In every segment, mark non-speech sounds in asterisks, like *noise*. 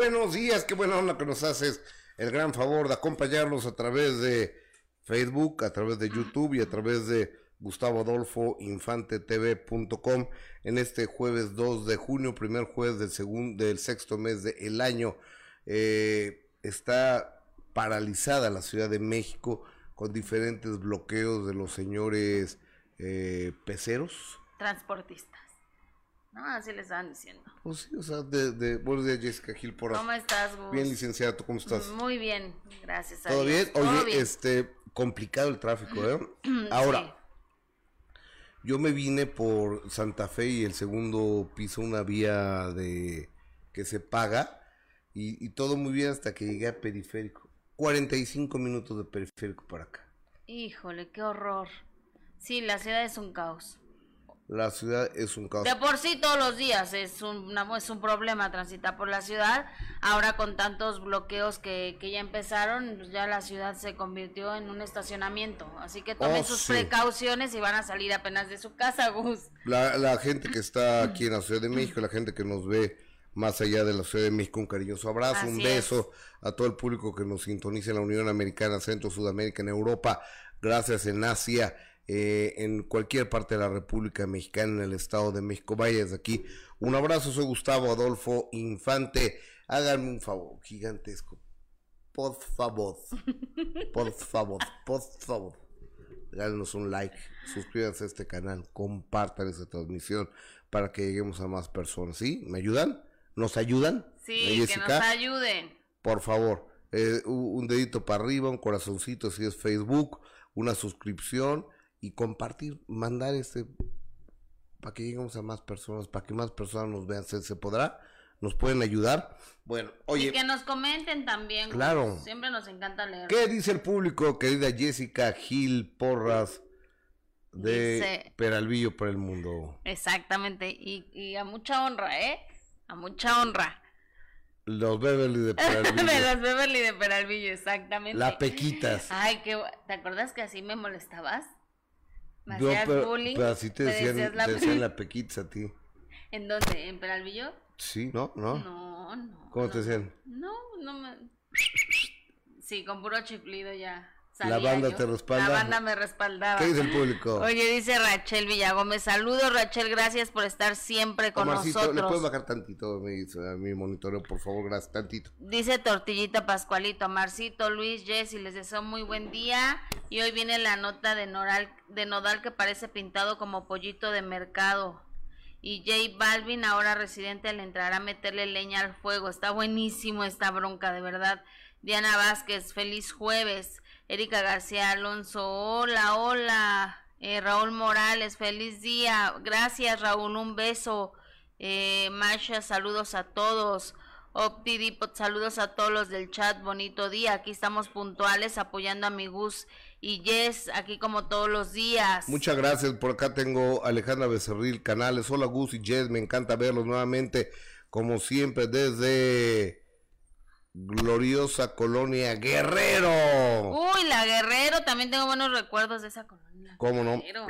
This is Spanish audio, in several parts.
buenos días, qué buena onda que nos haces el gran favor de acompañarnos a través de Facebook, a través de YouTube y a través de Gustavo Adolfo Infante TV.com en este jueves 2 de junio, primer jueves del segundo, del sexto mes del año. Eh, está paralizada la Ciudad de México con diferentes bloqueos de los señores eh, peceros. Transportistas. No, así les estaban diciendo. Pues sí, o sea, de, de buenos días Jessica Gil por ¿Cómo estás, Gus? Bien, licenciado, ¿tú cómo estás? Muy bien, gracias a ¿Todo Dios. bien? Todo Oye, bien. este, complicado el tráfico, ¿eh? *clears throat* Ahora, yo me vine por Santa Fe y el segundo piso, una vía de que se paga, y, y todo muy bien hasta que llegué a Periférico. 45 minutos de Periférico para acá. Híjole, qué horror. Sí, la ciudad es un caos. La ciudad es un caos. De por sí todos los días es un, es un problema transitar por la ciudad. Ahora con tantos bloqueos que, que ya empezaron, pues ya la ciudad se convirtió en un estacionamiento. Así que tomen Oh, sus sí. precauciones y van a salir apenas de su casa, Gus. La, la gente que está aquí en la Ciudad de México, la gente que nos ve más allá de la Ciudad de México, un cariñoso abrazo, un beso a todo el público que nos sintoniza en la Unión Americana, Centro, Sudamérica, en Europa, gracias en Asia, eh, en cualquier parte de la República Mexicana, en el Estado de México. Vaya desde aquí. Un abrazo, soy Gustavo Adolfo Infante. Háganme un favor gigantesco. Por favor. Por favor. Por favor. Regálenos un like, suscríbanse a este canal, compartan esta transmisión para que lleguemos a más personas. ¿Sí? ¿Me ayudan? ¿Nos ayudan? Sí, ¿Eh, que nos ayuden. Por favor, eh, un dedito para arriba, un corazoncito si es Facebook, una suscripción y compartir, mandar este para que lleguemos a más personas, para que más personas nos vean. ¿Se, se podrá? ¿Nos pueden ayudar? Bueno, y oye, que nos comenten también. Claro. Siempre nos encanta leer. ¿qué dice el público, querida Jessica Gil Porras de Dice- Peralvillo por el Mundo? Exactamente. Y, y a mucha honra, ¿eh? A mucha honra. Los Beverly de *laughs* Peralvillo. las Beverly de Peralvillo, exactamente. La Pequitas. Ay, qué bu- ¿te acuerdas que así me molestabas? Me Yo, hacías pero, bullying. pero así te decían, decías la- te decían *laughs* la Pequitas a ti. ¿En dónde? ¿En Peralvillo? Sí, ¿no? ¿No? No, no. ¿Cómo no, te decían? No, no me. Sí, con puro chiflido ya. La banda yo. te respalda. La banda me respaldaba. ¿Qué dice el público? Oye, dice Rachel Villagómez. Saludos, Rachel. Gracias por estar siempre con Omarcito, ¿le nosotros. puedes bajar tantito mi, mi monitoreo, por favor? Gracias, tantito. Dice Tortillita Pascualito, Marcito, Luis, Jessy, les deseo muy buen día. Y hoy viene la nota de, Noral, de Nodal que parece pintado como pollito de mercado. Y J Balvin, ahora residente, le entrará a meterle leña al fuego. Está buenísimo esta bronca, de verdad. Diana Vázquez, feliz jueves. Erika García Alonso, hola, hola. Eh, Raúl Morales, feliz día. Gracias, Raúl, un beso. Eh, Masha, saludos a todos. Opti Dipot, saludos a todos los del chat, bonito día. Aquí estamos puntuales apoyando a mi Gus y Jess, aquí como todos los días. Muchas gracias. Por acá tengo Alejandra Becerril Canales. Hola, Gus y Jess. Me encanta verlos nuevamente, como siempre, desde gloriosa colonia Guerrero. Uy, la Guerrero, también tengo buenos recuerdos de esa colonia. ¿Cómo no? Guerrero.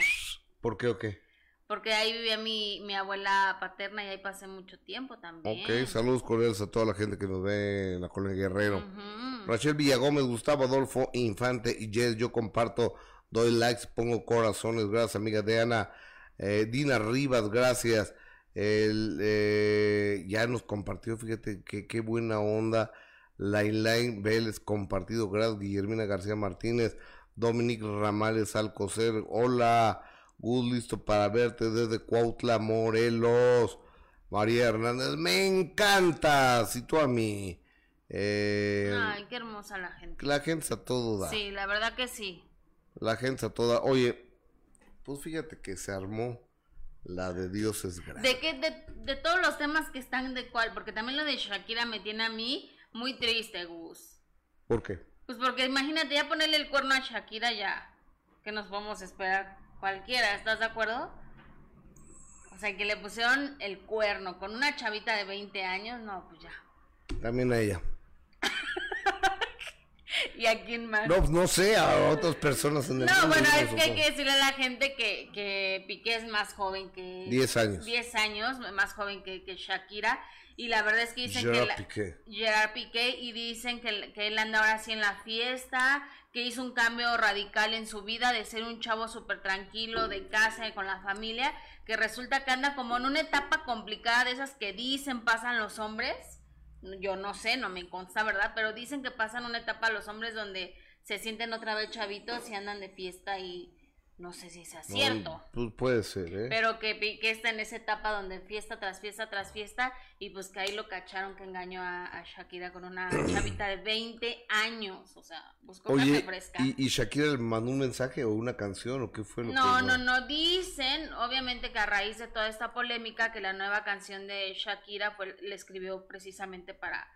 ¿Por qué o qué? Porque ahí vivía mi, mi abuela paterna y ahí pasé mucho tiempo también. Ok, saludos cordiales a toda la gente que nos ve en la colonia Guerrero. Ujú. Rachel Villagómez, Gustavo Adolfo Infante y Jess, yo comparto, doy likes, pongo corazones, gracias amiga de Ana, eh, Dina Rivas, gracias, El, eh, ya nos compartió, fíjate que qué buena onda, Lainlain Vélez compartido, gracias, Guillermina García Martínez, Dominic Ramales Alcocer, hola, Gus, listo para verte desde Cuautla, Morelos, María Hernández, me encanta, si tú a mí. Eh, Ay, qué hermosa la gente. la gente a todo da. Sí, la verdad que sí. La gente está toda. Oye, pues fíjate que se armó la de Dios es grande. ¿De qué? De, de todos los temas que están de cuál, porque también lo de Shakira me tiene a mí muy triste, Gus. ¿Por qué? Pues porque imagínate ya ponerle el cuerno a Shakira ya, que nos podemos esperar cualquiera, ¿estás de acuerdo? O sea, que le pusieron el cuerno con una chavita de 20 años, no, pues ya. También a ella. *laughs* ¿Y a quién más? No, pues no sé, a otras personas en el No, mundo, bueno, es que hay que decirle a la gente que, que Piqué es más joven que... 10 años. 10 años, más joven que, que Shakira. Y la verdad es que dicen Gerard que... la- Piqué. Gerard Piqué y dicen que, que él anda ahora sí en la fiesta, que hizo un cambio radical en su vida de ser un chavo súper tranquilo, de casa y con la familia, que resulta que anda como en una etapa complicada de esas que dicen pasan los hombres. Yo no sé, no me consta, ¿verdad? Pero dicen que pasan una etapa los hombres donde se sienten otra vez chavitos y andan de fiesta y no sé si sea cierto. No, pues puede ser, ¿eh? Pero que Piqué está en esa etapa donde fiesta tras fiesta tras fiesta y pues que ahí lo cacharon que engañó a, a Shakira con una *clears throat* chavita de 20 años, o sea, buscó carne Oye, fresca. ¿y, ¿y Shakira le mandó un mensaje o una canción o qué fue lo No, que no, no, dicen, obviamente que a raíz de toda esta polémica, que la nueva canción de Shakira fue, le escribió precisamente para,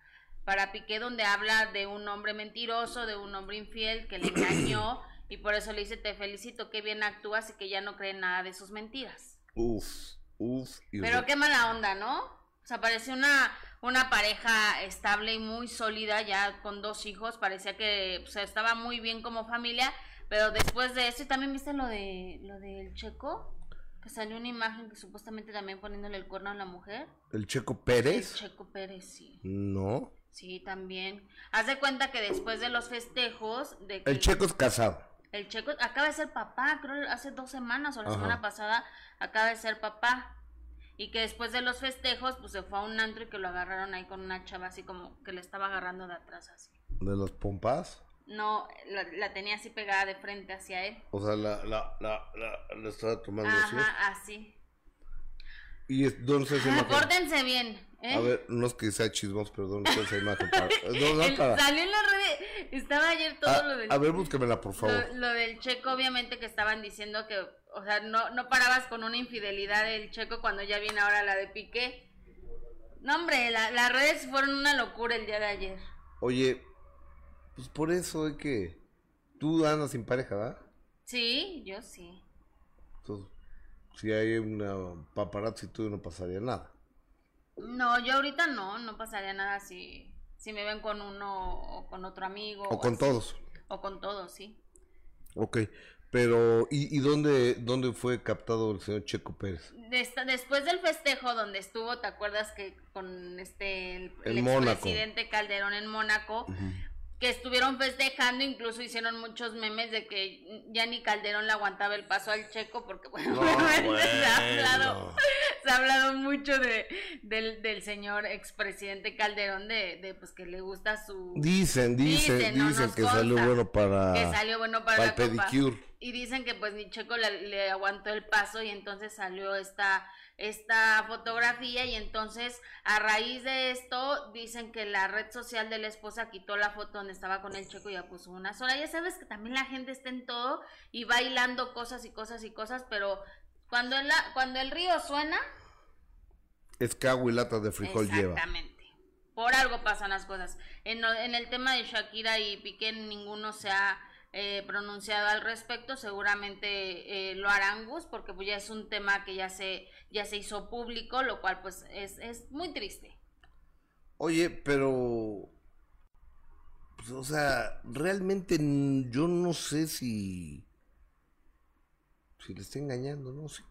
para Piqué, donde habla de un hombre mentiroso, de un hombre infiel que le engañó, *clears throat* y por eso le dice, te felicito, qué bien actúas y que ya no cree en nada de sus mentiras. Uf, uf. y Pero qué mala onda, ¿no? O sea, parecía una, una pareja estable y muy sólida, ya con dos hijos, parecía que o sea, estaba muy bien como familia, pero después de eso, y también viste lo de lo del checo, que salió una imagen que supuestamente también poniéndole el cuerno a la mujer. ¿El Checo El Pérez? Checo Pérez, sí. No. Sí, también. Haz de cuenta que después de los festejos, de que El Checo es casado. El checo acaba de ser papá, creo hace dos semanas o la Ajá. semana pasada acaba de ser papá. Y que después de los festejos, pues se fue a un antro y que lo agarraron ahí con una chava así como que le estaba agarrando de atrás así. De los pompas. No, la, la tenía así pegada de frente hacia él. O sea, la, la, la, la, la estaba tomando así. Ajá, así. Y es, ¿dónde está esa Ah? Pórtense bien, ¿eh? A ver, no es que sea chismos, pero ¿dónde está esa imagen? Para, *laughs* no, no, El- para. Salió en la red, estaba ayer todo A, lo del a ver, búsquemela, por favor. Lo, lo del checo, obviamente que estaban diciendo que, o sea, no, no parabas con una infidelidad del checo cuando ya viene ahora la de Piqué. No, hombre, la- las redes fueron una locura el día de ayer. Oye, pues por eso es que tú andas sin pareja, ¿verdad? Sí, yo sí. Entonces, si hay una paparazzi, tú no pasaría nada. No, yo ahorita no, no pasaría nada si, si me ven con uno o con otro amigo. O con así. todos. O con todos, sí. Ok, pero ¿y, y dónde, dónde fue captado el señor Checo Pérez? Des- después del festejo donde estuvo, ¿te acuerdas que con este el, En el Mónaco. expresidente Calderón en Mónaco? Que estuvieron festejando, incluso hicieron muchos memes de que ya ni Calderón le aguantaba el paso al checo, porque bueno, No, *laughs* se, ha hablado, se ha hablado mucho de, del, del señor expresidente Calderón, de, de pues que le gusta su... Dicen, dicen, Dicen, dicen, no nos que salió bueno para, que salió bueno para, para la el copa. pedicure. Y dicen que pues ni Checo le, le aguantó el paso y entonces salió esta, esta fotografía y entonces a raíz de esto dicen que la red social de la esposa quitó la foto donde estaba con el Checo y ya puso una sola. Ya sabes que también la gente está en todo y bailando cosas y cosas y cosas, pero cuando el, cuando el río suena, Es que agua y latas de frijol lleva. Exactamente. Por algo pasan las cosas. En, en el tema de Shakira y Piqué, ninguno se ha eh, pronunciado al respecto. Seguramente eh, lo harán Gus, porque pues ya es un tema que ya se, ya se hizo público, lo cual pues es, es muy triste. Oye, pero... Pues, o sea, realmente yo no sé si... Si le está engañando, ¿no? Sí.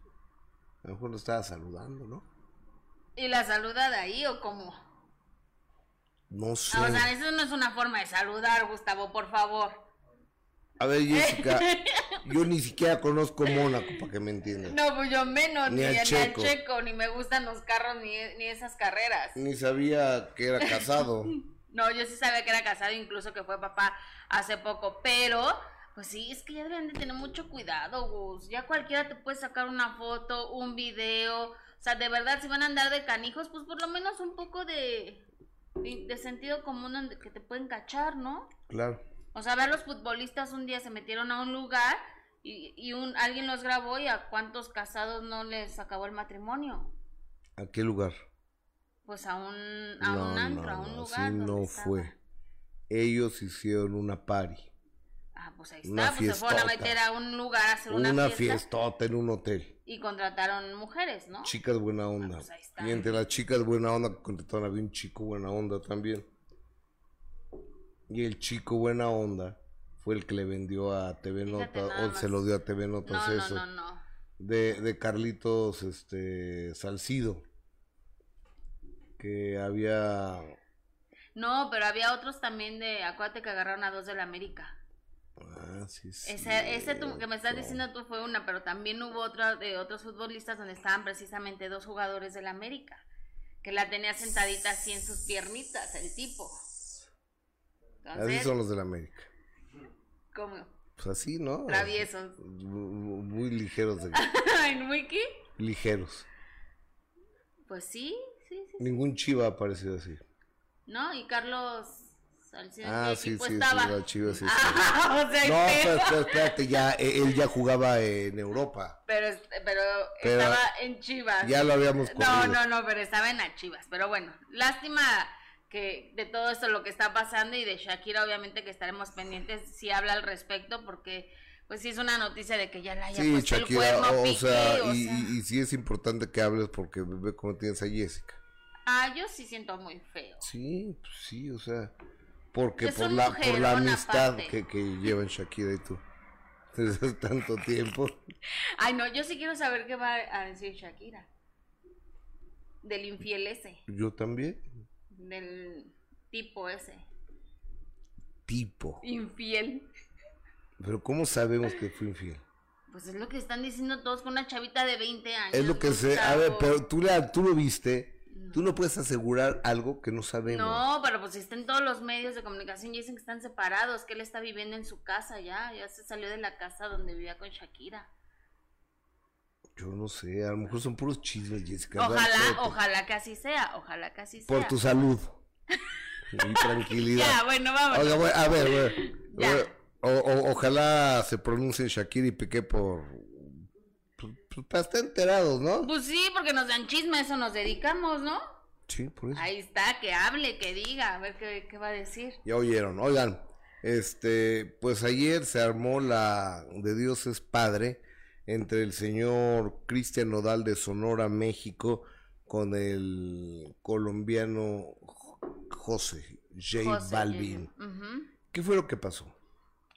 A lo mejor lo estaba saludando, ¿no? ¿Y la saluda de ahí o cómo? No sé. Ah, o sea, eso no es una forma de saludar, Gustavo, por favor. A ver, Jessica, *laughs* yo ni siquiera conozco Mónaco, para que me entiendas. No, pues yo menos, Ni ni, al ni Checo. Checo, ni me gustan los carros, ni, ni esas carreras. Ni sabía que era casado. *laughs* No, yo sí sabía que era casado, incluso que fue papá hace poco, pero pues sí, es que ya deben de tener mucho cuidado, Gus. Ya cualquiera te puede sacar una foto, un video. O sea, de verdad, si van a andar de canijos, pues por lo menos un poco de, de, sentido común que te pueden cachar, ¿no? Claro. O sea, ver los futbolistas un día se metieron a un lugar y, y un, alguien los grabó y a cuántos casados no les acabó el matrimonio. ¿A qué lugar? Pues a un, a un antro, a un no, lugar. así no estaba. fue. Ellos hicieron una party. Ah, pues ahí Una está, pues se fueron a meter a un lugar a hacer una, Una, fiesta fiestota en un hotel. y contrataron mujeres, ¿no? Chicas buena onda. pues ahí está. y entre las chicas buena onda que contrataron había un chico buena onda también. Y el chico buena onda fue el que le vendió a TV Nota, o se lo dio a TV Notas no, eso. No, no, no. De, de Carlitos este Salcido. Que había. No, pero había otros también de. Acuérdate que agarraron a dos de la América. Ah, sí, sí. Ese, ese que me estás diciendo tú fue una, pero también hubo otra de otros futbolistas donde estaban precisamente dos jugadores de la América. Que la tenía sentadita así en sus piernitas, el tipo. Así son los de la América. ¿Cómo? Pues así, ¿no? Traviesos. Muy, ligeros. De... *laughs* ¿Muy qué? Ligeros. Pues sí, sí, sí. Ningún chiva ha aparecido así. No, y Carlos Ah, sí, sí, estaba. sí, sí, sí, *laughs* ah, o sea, no, pero, espérate, ya, e, él ya jugaba en Europa. Pero, pero, estaba en Chivas. Ya lo habíamos corrido. No, no, no, pero estaba en las Chivas. Pero bueno, lástima que de todo esto lo que está pasando y de Shakira obviamente que estaremos pendientes si habla al respecto porque pues sí es una noticia de que ya la haya sí, puesto Shakira, el cuerno, o, sea, y, y, sí es importante que hables porque ve cómo tienes a Jessica. Ah, yo sí siento muy feo. Sí, pues sí, o sea, porque por la, por la amistad que, que llevan Shakira y tú desde tanto tiempo. Ay, no, yo sí quiero saber qué va a decir Shakira. Del infiel ese. Yo también. Del tipo ese. Tipo. Infiel. Pero ¿cómo sabemos que fue infiel? Pues es lo que están diciendo todos con una chavita de 20 años. Es lo que sé. A ver, pero tú, tú lo viste. Tú no puedes asegurar algo que no sabemos. No, pero pues están todos los medios de comunicación y dicen que están separados, que él está viviendo en su casa ya, ya se salió de la casa donde vivía con Shakira. Yo no sé, a lo mejor son puros chismes, Jessica. Ojalá, ojalá que así sea, ojalá que así sea. Por tu salud *laughs* y tranquilidad. ya, bueno, vamos. a ver, o, ojalá se pronuncie Shakira y Piqué por pues para estar enterados, ¿no? Pues sí, porque nos dan chisme, eso nos dedicamos, ¿no? Sí, por eso. Ahí está, que hable, que diga, a ver qué, qué va a decir. Ya oyeron, oigan, este, pues ayer se armó la de Dios es Padre entre el señor Cristian Nodal de Sonora, México, con el colombiano José J. Balvin. ¿Qué fue lo que pasó?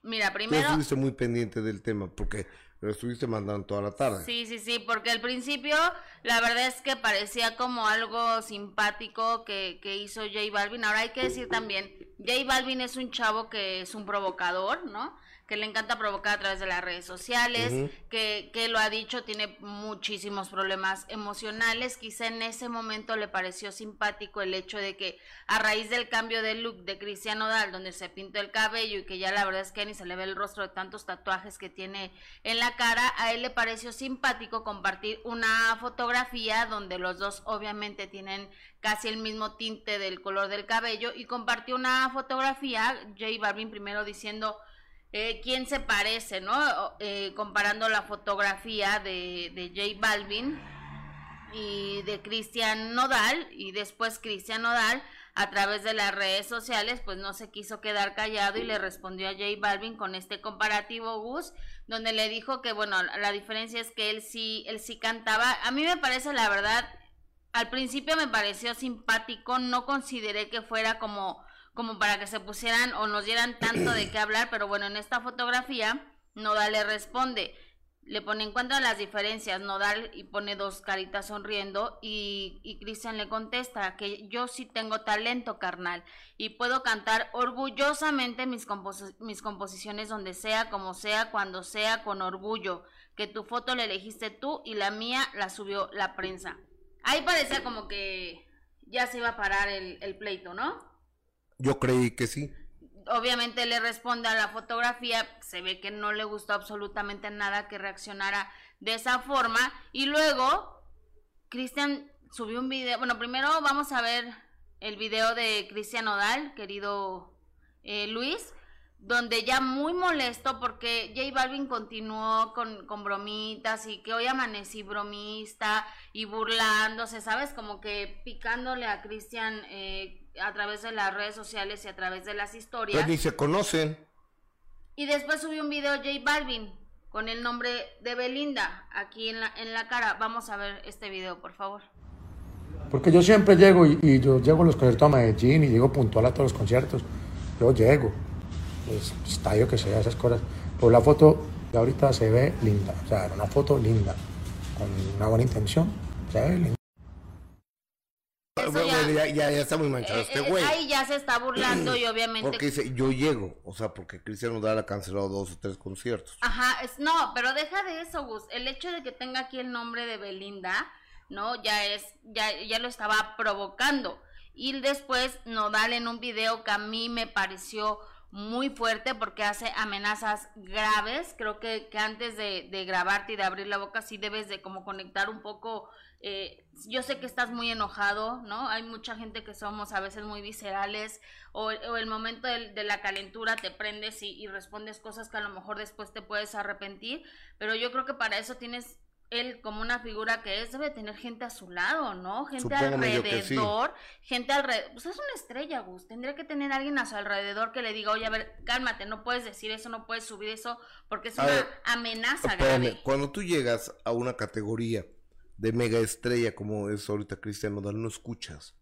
Mira, primero... Tú estuviste muy pendiente del tema, porque lo estuviste mandando toda la tarde. Sí, sí, sí, porque al principio la verdad es que parecía como algo simpático que, que hizo J Balvin. Ahora hay que decir también, J Balvin es un chavo que es un provocador, ¿no? Que le encanta provocar a través de las redes sociales, que, que lo ha dicho, tiene muchísimos problemas emocionales. Quizá en ese momento le pareció simpático el hecho de que a raíz del cambio de look de Cristiano Dal, donde se pintó el cabello y que ya la verdad es que ni se le ve el rostro de tantos tatuajes que tiene en la cara, a él le pareció simpático compartir una fotografía donde los dos obviamente tienen casi el mismo tinte del color del cabello y compartió una fotografía, J Balvin primero diciendo eh, quién se parece, ¿no? Eh, comparando la fotografía de, de J Balvin y de Cristian Nodal y después Cristian Nodal a través de las redes sociales pues no se quiso quedar callado y le respondió a J Balvin con este comparativo Gus donde le dijo que bueno la diferencia es que él sí él sí cantaba a mí me parece la verdad al principio me pareció simpático no consideré que fuera como como para que se pusieran o nos dieran tanto de qué hablar, pero bueno, en esta fotografía Nodal le responde, le pone en cuenta las diferencias, Nodal y pone dos caritas sonriendo y, y Cristian le contesta que yo sí tengo talento carnal y puedo cantar orgullosamente mis, mis composiciones donde sea, como sea, cuando sea, con orgullo, que tu foto la elegiste tú y la mía la subió la prensa. Ahí parecía como que ya se iba a parar el pleito, ¿no? Yo creí que sí. Obviamente le responde a la fotografía, se ve que no le gustó absolutamente nada que reaccionara de esa forma. Y luego, Cristian subió un video, bueno, primero vamos a ver el video de Cristian Odal, querido eh, Luis, donde ya muy molesto porque J Balvin continuó con, bromitas y que hoy amanecí bromista y burlándose, ¿sabes? Como que picándole a Cristian eh, a través de las redes sociales y a través de las historias. Pues ni se conocen. Y después subió un video J Balvin con el nombre de Belinda aquí en la, en la cara. Vamos a ver este video, por favor. Porque yo siempre llego y, yo llego a los conciertos a Medellín y llego puntual a todos los conciertos. yo llego, pues, estallo que sea, esas cosas. Pero la foto de ahorita se ve linda, o sea, era una foto linda, con una buena intención, se ve linda. Bueno, ya, ya, ya está muy manchado Eh, este eh, güey. ahí ya se está burlando y *clears throat* obviamente Porque dice, yo llego. O sea, porque Cristian Nodal ha cancelado dos o tres conciertos. Ajá, es, no, pero deja de eso, Gus. El hecho de que tenga aquí el nombre de Belinda, ¿no? Ya es, ya, ya lo estaba provocando. Y después Nodal en un video que a mí me pareció muy fuerte porque hace amenazas graves. Creo que, que antes de, de grabarte y de abrir la boca sí debes de como conectar un poco. Eh, yo sé que estás muy enojado, ¿no? Hay mucha gente que somos a veces muy viscerales o, o el momento de, la calentura te prendes y, y respondes cosas que a lo mejor después te puedes arrepentir, pero yo creo que para eso tienes él como una figura que es, debe tener gente a su lado, ¿no? Gente sí. alrededor, gente alrededor, pues es una estrella, Gus, tendría que tener alguien a su alrededor que le diga, oye, a ver, cálmate, no puedes decir eso, no puedes subir eso, porque es A una ver, amenaza Espérame, grave. cuando tú llegas a una categoría de mega estrella como es ahorita Cristian Nodal, no escuchas.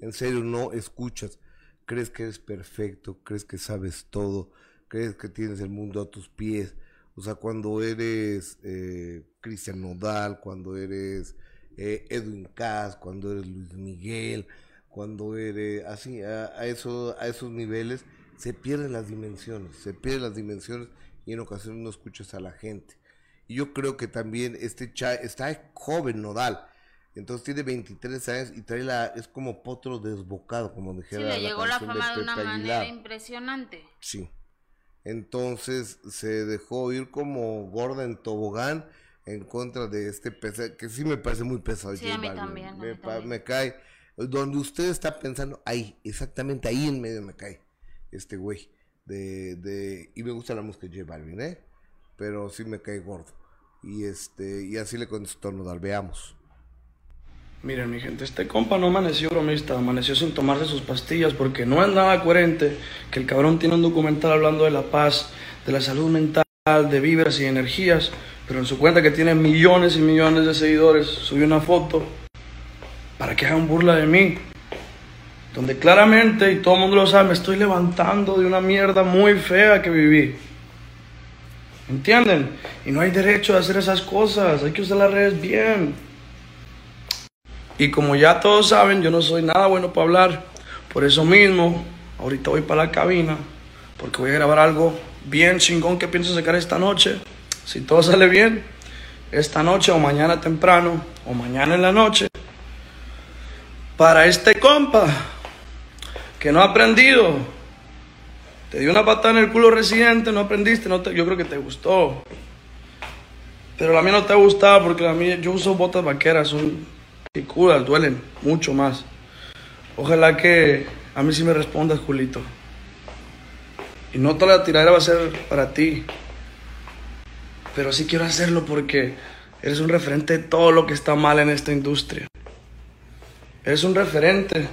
En serio, no escuchas. Crees que eres perfecto, crees que sabes todo, crees que tienes el mundo a tus pies. O sea, cuando eres eh, Cristian Nodal, cuando eres eh, Edwin Cass, cuando eres Luis Miguel, cuando eres así, a, a eso, a esos niveles, se pierden las dimensiones, se pierden las dimensiones y en ocasiones no escuchas a la gente. Y yo creo que también este cha está joven Nodal. Entonces tiene 23 años y trae la, es como potro desbocado, como Sí, dijera le llegó la fama de una manera impresionante. Sí. Entonces se dejó ir como gorda en tobogán en contra de este pesado, que sí me parece muy pesado. Sí, a mí a también. me cae. Donde usted está pensando, ahí, exactamente ahí en medio me cae este güey. De, de, y me gusta la música de J Balvin, ¿eh? Pero sí me cae gordo. Y este, y así le contestó Nodal, veamos. Miren, mi gente, este compa no amaneció bromista, amaneció sin tomarse sus pastillas porque no es nada coherente que el cabrón tiene un documental hablando de la paz, de la salud mental, de vibras y energías, pero en su cuenta que tiene millones y millones de seguidores, subió una foto para que hagan burla de mí, donde claramente, y todo el mundo lo sabe, me estoy levantando de una mierda muy fea que viví. ¿Entienden? Y no hay derecho a hacer esas cosas, hay que usar las redes bien. Y como ya todos saben, yo no soy nada bueno para hablar. Por eso mismo, ahorita voy para la cabina, porque voy a grabar algo bien chingón que pienso sacar esta noche. Si todo sale bien, esta noche o mañana temprano, o mañana en la noche. Para este compa, que no ha aprendido. Te dio una patada en el culo residente, no aprendiste, no te- yo creo que te gustó. Pero la mía no te ha gustado porque la mía, yo uso botas vaqueras, son picudas, duelen mucho más. Ojalá que a mí sí me respondas, Julito. Y no toda la tiradera va a ser para ti. Pero sí quiero hacerlo porque eres un referente de todo lo que está mal en esta industria. Eres un referente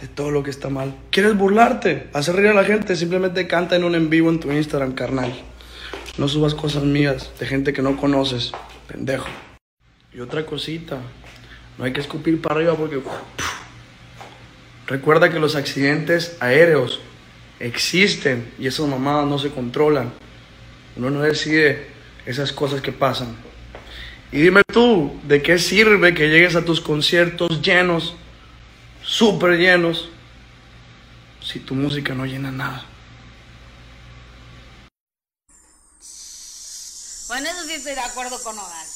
de todo lo que está mal. ¿Quieres burlarte? Hacer reír a la gente. Simplemente canta en un en vivo en tu Instagram, carnal. No subas cosas mías de gente que no conoces, pendejo. Y otra cosita, no hay que escupir para arriba porque... Recuerda que los accidentes aéreos existen y esas mamadas no se controlan. Uno no decide esas cosas que pasan. Y dime tú, ¿de qué sirve que llegues a tus conciertos llenos, súper llenos, si tu música no llena nada? Bueno, eso sí estoy de acuerdo con Odal.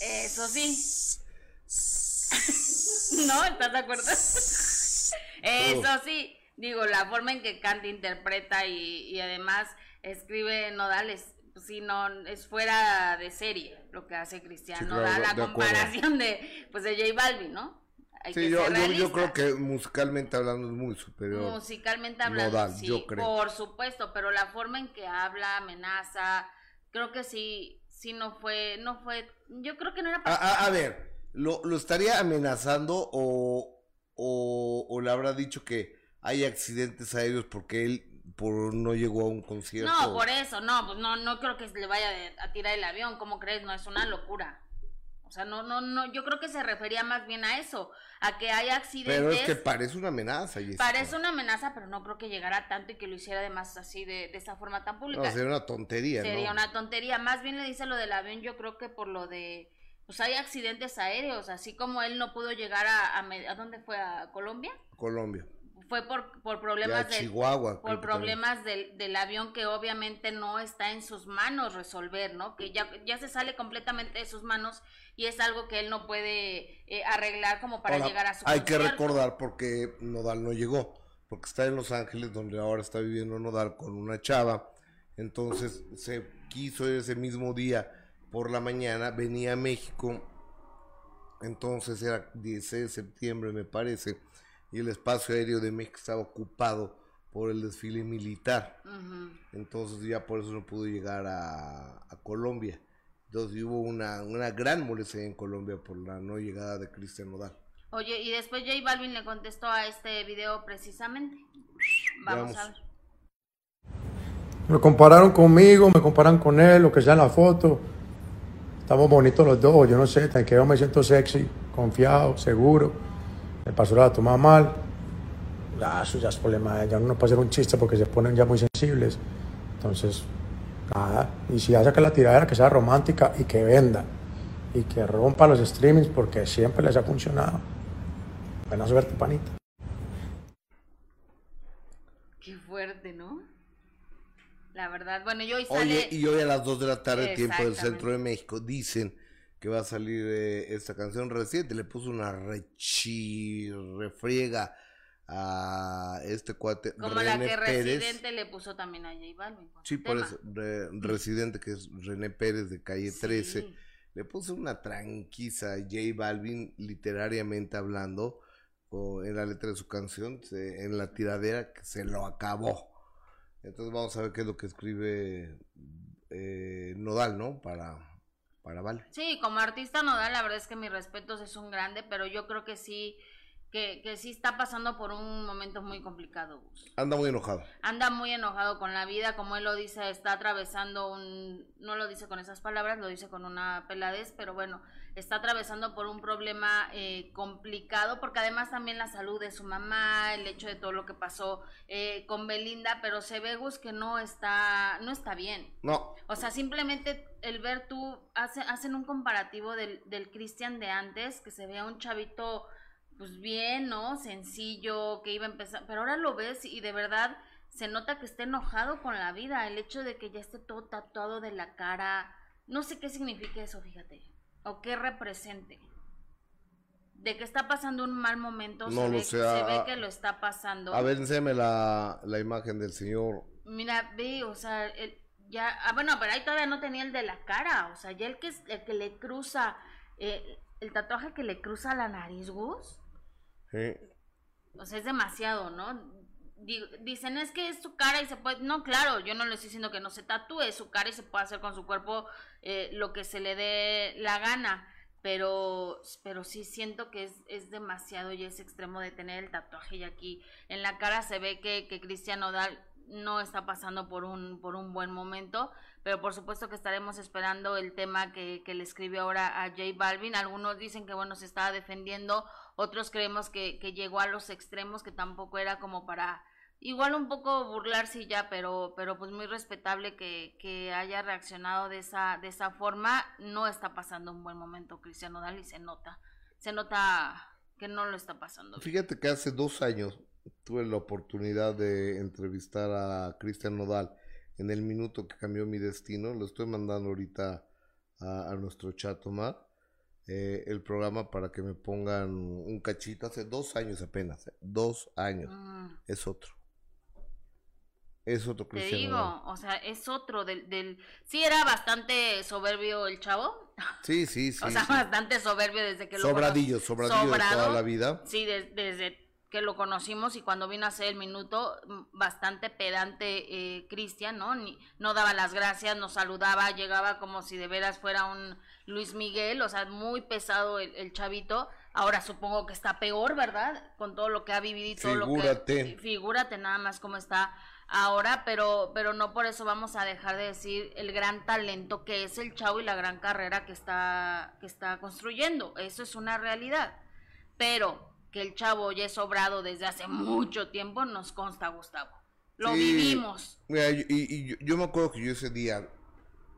Eso sí. *laughs* ¿No? ¿Estás de acuerdo? Eso sí. Digo, la forma en que canta, interpreta y, y además escribe Nodal es, sí, no, es fuera de serie lo que hace Cristian Sí, claro, Nodal, la de acuerdo. comparación de, pues, de J Balvin, ¿no? Hay Sí, que yo, yo, yo creo que musicalmente hablando es muy superior. Musicalmente hablando, Nodal, sí, yo creo. por supuesto, pero la forma en que habla, amenaza, creo que sí, sí no fue, no fue, yo creo que no era A, para... a- a ver, ¿lo, lo estaría amenazando o, o, o le habrá dicho que hay accidentes aéreos porque él por no llegó a un concierto? No, por eso, no, pues no, no creo que le vaya a tirar el avión, ¿cómo crees? No, es una locura. O sea, no, no, no, yo creo que se refería más bien a eso, a que hay accidentes. Pero es que parece una amenaza, Jessica. Parece una amenaza, pero no creo que llegara tanto y que lo hiciera además así de, de esa forma tan pública. No, sería una tontería, Sería una tontería. Más bien le dice lo del avión, yo creo que por lo de, pues hay accidentes aéreos, así como él no pudo llegar a, a, ¿a dónde fue? ¿A Colombia? Colombia fue por, por problemas, del, Chihuahua, por problemas del, del, avión que obviamente no está en sus manos resolver, ¿no? Que ya, ya se sale completamente de sus manos y es algo que él no puede eh, arreglar como para llegar a su Hay que recordar porque Nodal no llegó, porque está en Los Ángeles, donde ahora está viviendo Nodal con una chava. Entonces se quiso ese mismo día por la mañana, venía a México. Entonces era 16 de septiembre, me parece y el espacio aéreo de México estaba ocupado por el desfile militar. Entonces ya por eso no pudo llegar a, Colombia. Entonces hubo una, una gran molestia en Colombia por la no llegada de Cristian Nodal. Oye, y después J Balvin le contestó a este video precisamente. Vamos, a ver. Me compararon conmigo, me comparan con él, lo que sea en la foto. Estamos bonitos los dos, yo no sé, que yo me siento sexy, confiado, seguro el pastor la toma mal, ya, eso ya es problema, ya uno no puede hacer un chiste porque se ponen ya muy sensibles. Entonces, nada, y si hace que la tiradera que sea romántica y que venda y que rompa los streamings porque siempre les ha funcionado. Buena suerte, panita. Qué fuerte, ¿no? La verdad, bueno, yo hoy sale... Oye, y hoy a las 2 de la tarde, tiempo del centro de México, dicen que va a salir eh, esta canción reciente. Le puso una rechi, refriega a este cuate. Como la que Residente le puso también a J Balvin. Sí, por eso, Residente, que es René Pérez de calle 13, le puso una tranquiza a J Balvin, literariamente hablando, en la letra de su canción, en la tiradera, que se lo acabó. Entonces vamos a ver qué es lo que escribe eh, Nodal, ¿no? Para Sí, como artista nodal, la verdad es que mis respetos es un grande, pero yo creo que sí, que, que sí está pasando por un momento muy complicado. Anda muy enojado. Anda muy enojado con la vida, como él lo dice, está atravesando un, no lo dice con esas palabras, lo dice con una peladez, pero bueno, está atravesando por un problema eh, complicado, porque además también la salud de su mamá, el hecho de todo lo que pasó eh, con Belinda, pero se ve Gus que no está, no está bien. No. O sea, simplemente el ver tú, hace, hacen un comparativo del, del Cristian de antes, que se vea un chavito, pues bien, ¿no? Sencillo, que iba a empezar, pero ahora lo ves y de verdad se nota que está enojado con la vida, el hecho de que ya esté todo tatuado de la cara, no sé qué significa eso, fíjate o qué represente. De que está pasando un mal momento, no se, ve, se ve que lo está pasando. A ver, la, la imagen del señor. Mira, ve, o sea, ya, ah, bueno, pero ahí todavía no tenía el de la cara, o sea, ya el que, el que le cruza, eh, el tatuaje que le cruza la nariz, Gus. Sí. O sea, es demasiado, ¿no? Dicen es que es su cara y se puede. No, claro, yo no le estoy diciendo que no se tatúe, su cara y se puede hacer con su cuerpo eh, lo que se le dé la gana. Pero, pero sí siento que es, es demasiado y es extremo de tener el tatuaje y aquí en la cara se ve que, que Cristian no está pasando por un, por un buen momento, pero por supuesto que estaremos esperando el tema que, que le escribió ahora a J Balvin. Algunos dicen que bueno, se estaba defendiendo, otros creemos que, que llegó a los extremos, que tampoco era como para igual un poco burlarse ya, pero, pero pues muy respetable que, que, haya reaccionado de esa, de esa forma. No está pasando un buen momento Cristiano Dali, se nota, se nota que no lo está pasando. Fíjate que hace dos años tuve la oportunidad de entrevistar a Cristian Nodal en el minuto que cambió mi destino. Lo estoy mandando ahorita a, nuestro chat, Omar. Eh, el programa para que me pongan un cachito hace dos años apenas, eh, dos años, mm. es otro. Es otro Te digo, o sea, es otro del, del... Sí, era bastante soberbio el chavo. Sí, sí, *laughs* sí. o sea, bastante soberbio desde que lo Sobradillo, sobradillo de toda la vida. Sí, desde que lo conocimos y cuando vino a hacer el minuto, mm, bastante pedante eh, Cristian, ¿no? Ni, no daba las gracias, nos saludaba, llegaba como si de veras fuera un Luis Miguel, o sea, muy pesado el, el chavito. Ahora supongo que está peor, ¿verdad? Con todo lo que ha vivido y todo lo que... Figúrate nada más cómo está ahora, pero, pero no por eso vamos a dejar de decir el gran talento que es el chavo y la gran carrera que está, que está construyendo. Eso es una realidad. Pero que el chavo ya es sobrado desde hace mucho tiempo, nos consta, Gustavo. Lo vivimos. Mira, y, yo, me acuerdo que yo ese día,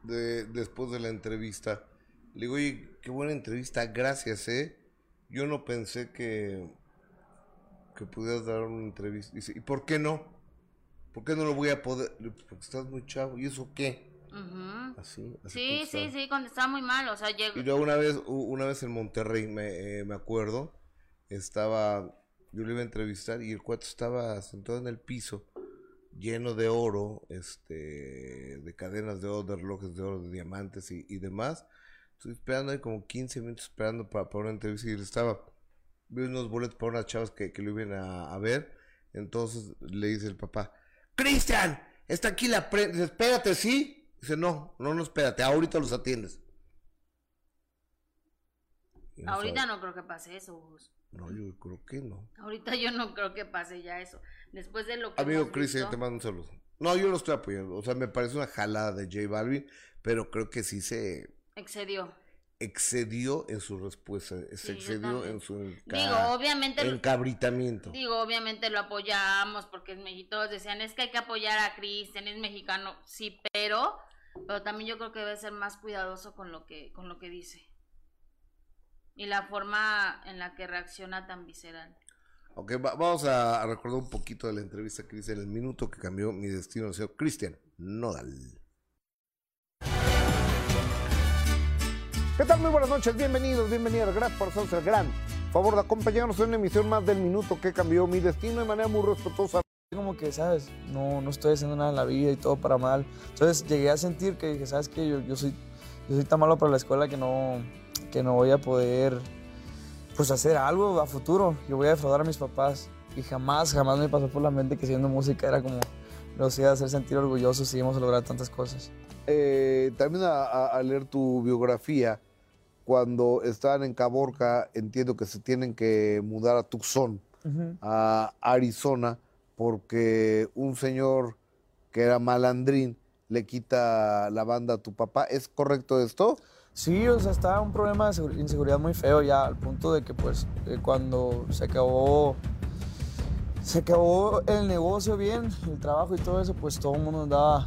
de, después de la entrevista, le digo, oye, qué buena entrevista, gracias, ¿eh? Yo no pensé que, que pudieras dar una entrevista. Dice, ¿y por qué no? ¿Por qué no lo voy a poder? Porque estás muy chavo. ¿Y eso qué? Así, Sí, sí, sí, cuando estaba muy mal, o sea, llegó... Y luego una vez, una vez en Monterrey, me, eh, me acuerdo, estaba, yo le iba a entrevistar y el cuarto estaba sentado en el piso, lleno de oro, este, de cadenas de oro, de relojes de oro, de diamantes y, y demás. Estoy esperando ahí como 15 minutos esperando para, para una entrevista y él estaba, vi unos boletos para unas chavas que, que lo iban a, a ver. Entonces le dice el papá, Cristian, está aquí la prensa, espérate, ¿sí? Dice, no, no, no, espérate, ahorita los atiendes. Ahorita no creo que pase eso, No, yo creo que no. Ahorita yo no creo que pase ya eso. Después de lo que. Amigo Cristian, te mando un saludo. No, yo lo estoy apoyando. O sea, me parece una jalada de J Balvin, pero creo que sí se. Excedió excedió en su respuesta, se excedió en su digo, obviamente, encabritamiento. Digo, obviamente lo apoyamos porque es México, todos decían, es que hay que apoyar a Cristian, es mexicano, sí, pero, pero también yo creo que debe ser más cuidadoso con lo que, con lo que dice. Y la forma en la que reacciona tan visceral. Ok, vamos a, recordar un poquito de la entrevista que dice en el minuto que cambió mi destino, el señor Cristian Nodal. ¿Qué tal? Muy buenas noches, bienvenidos, bienvenidas. Gracias por hacernos el gran favor de acompañarnos en una emisión más del minuto que cambió mi destino de manera muy respetuosa. Como que, ¿sabes? No, no estoy haciendo nada en la vida y todo para mal. Entonces llegué a sentir que dije, ¿sabes qué? Yo, yo, soy, yo soy tan malo para la escuela que no, que no voy a poder pues hacer algo a futuro. Yo voy a defraudar a mis papás. Y jamás, jamás me pasó por la mente que siendo música era como los iba a hacer sentir orgullosos y íbamos a lograr tantas cosas. Eh, también a leer tu biografía, cuando estaban en Caborca, entiendo que se tienen que mudar a Tucson, a Arizona, porque un señor que era malandrín le quita la banda a tu papá. ¿Es correcto esto? Sí, o sea, estaba un problema de inseguridad muy feo ya, al punto de que pues eh, cuando se acabó se acabó el negocio bien, el trabajo y todo eso, pues todo el mundo andaba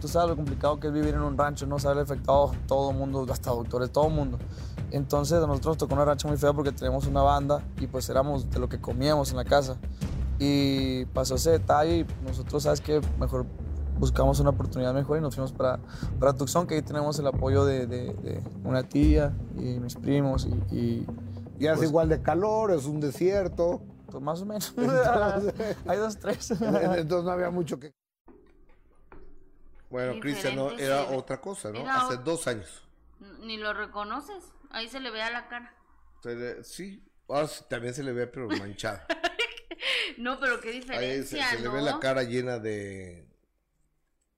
tú sabes lo complicado que es vivir en un rancho, no sabe afectado todo el mundo, hasta doctores, todo el mundo. Entonces a nosotros nos tocó una rancha muy fea porque teníamos una banda y pues éramos de lo que comíamos en la casa. Y pasó ese detalle y nosotros, ¿sabes que Mejor buscamos una oportunidad mejor y nos fuimos para, para Tucson, que ahí tenemos el apoyo de, de, una tía y mis primos. Y, y, hace pues igual de calor, es un desierto. Pues más o menos. *laughs* Hay dos, tres. *laughs* Entonces no había mucho que... Bueno, Cristian no, era otra cosa, ¿no? Hace dos años. Ni lo reconoces. Ahí se le ve a la cara. sí, ahora también se le ve, pero manchada. *laughs* no, pero qué diferencia, Ahí se, le ve la cara llena de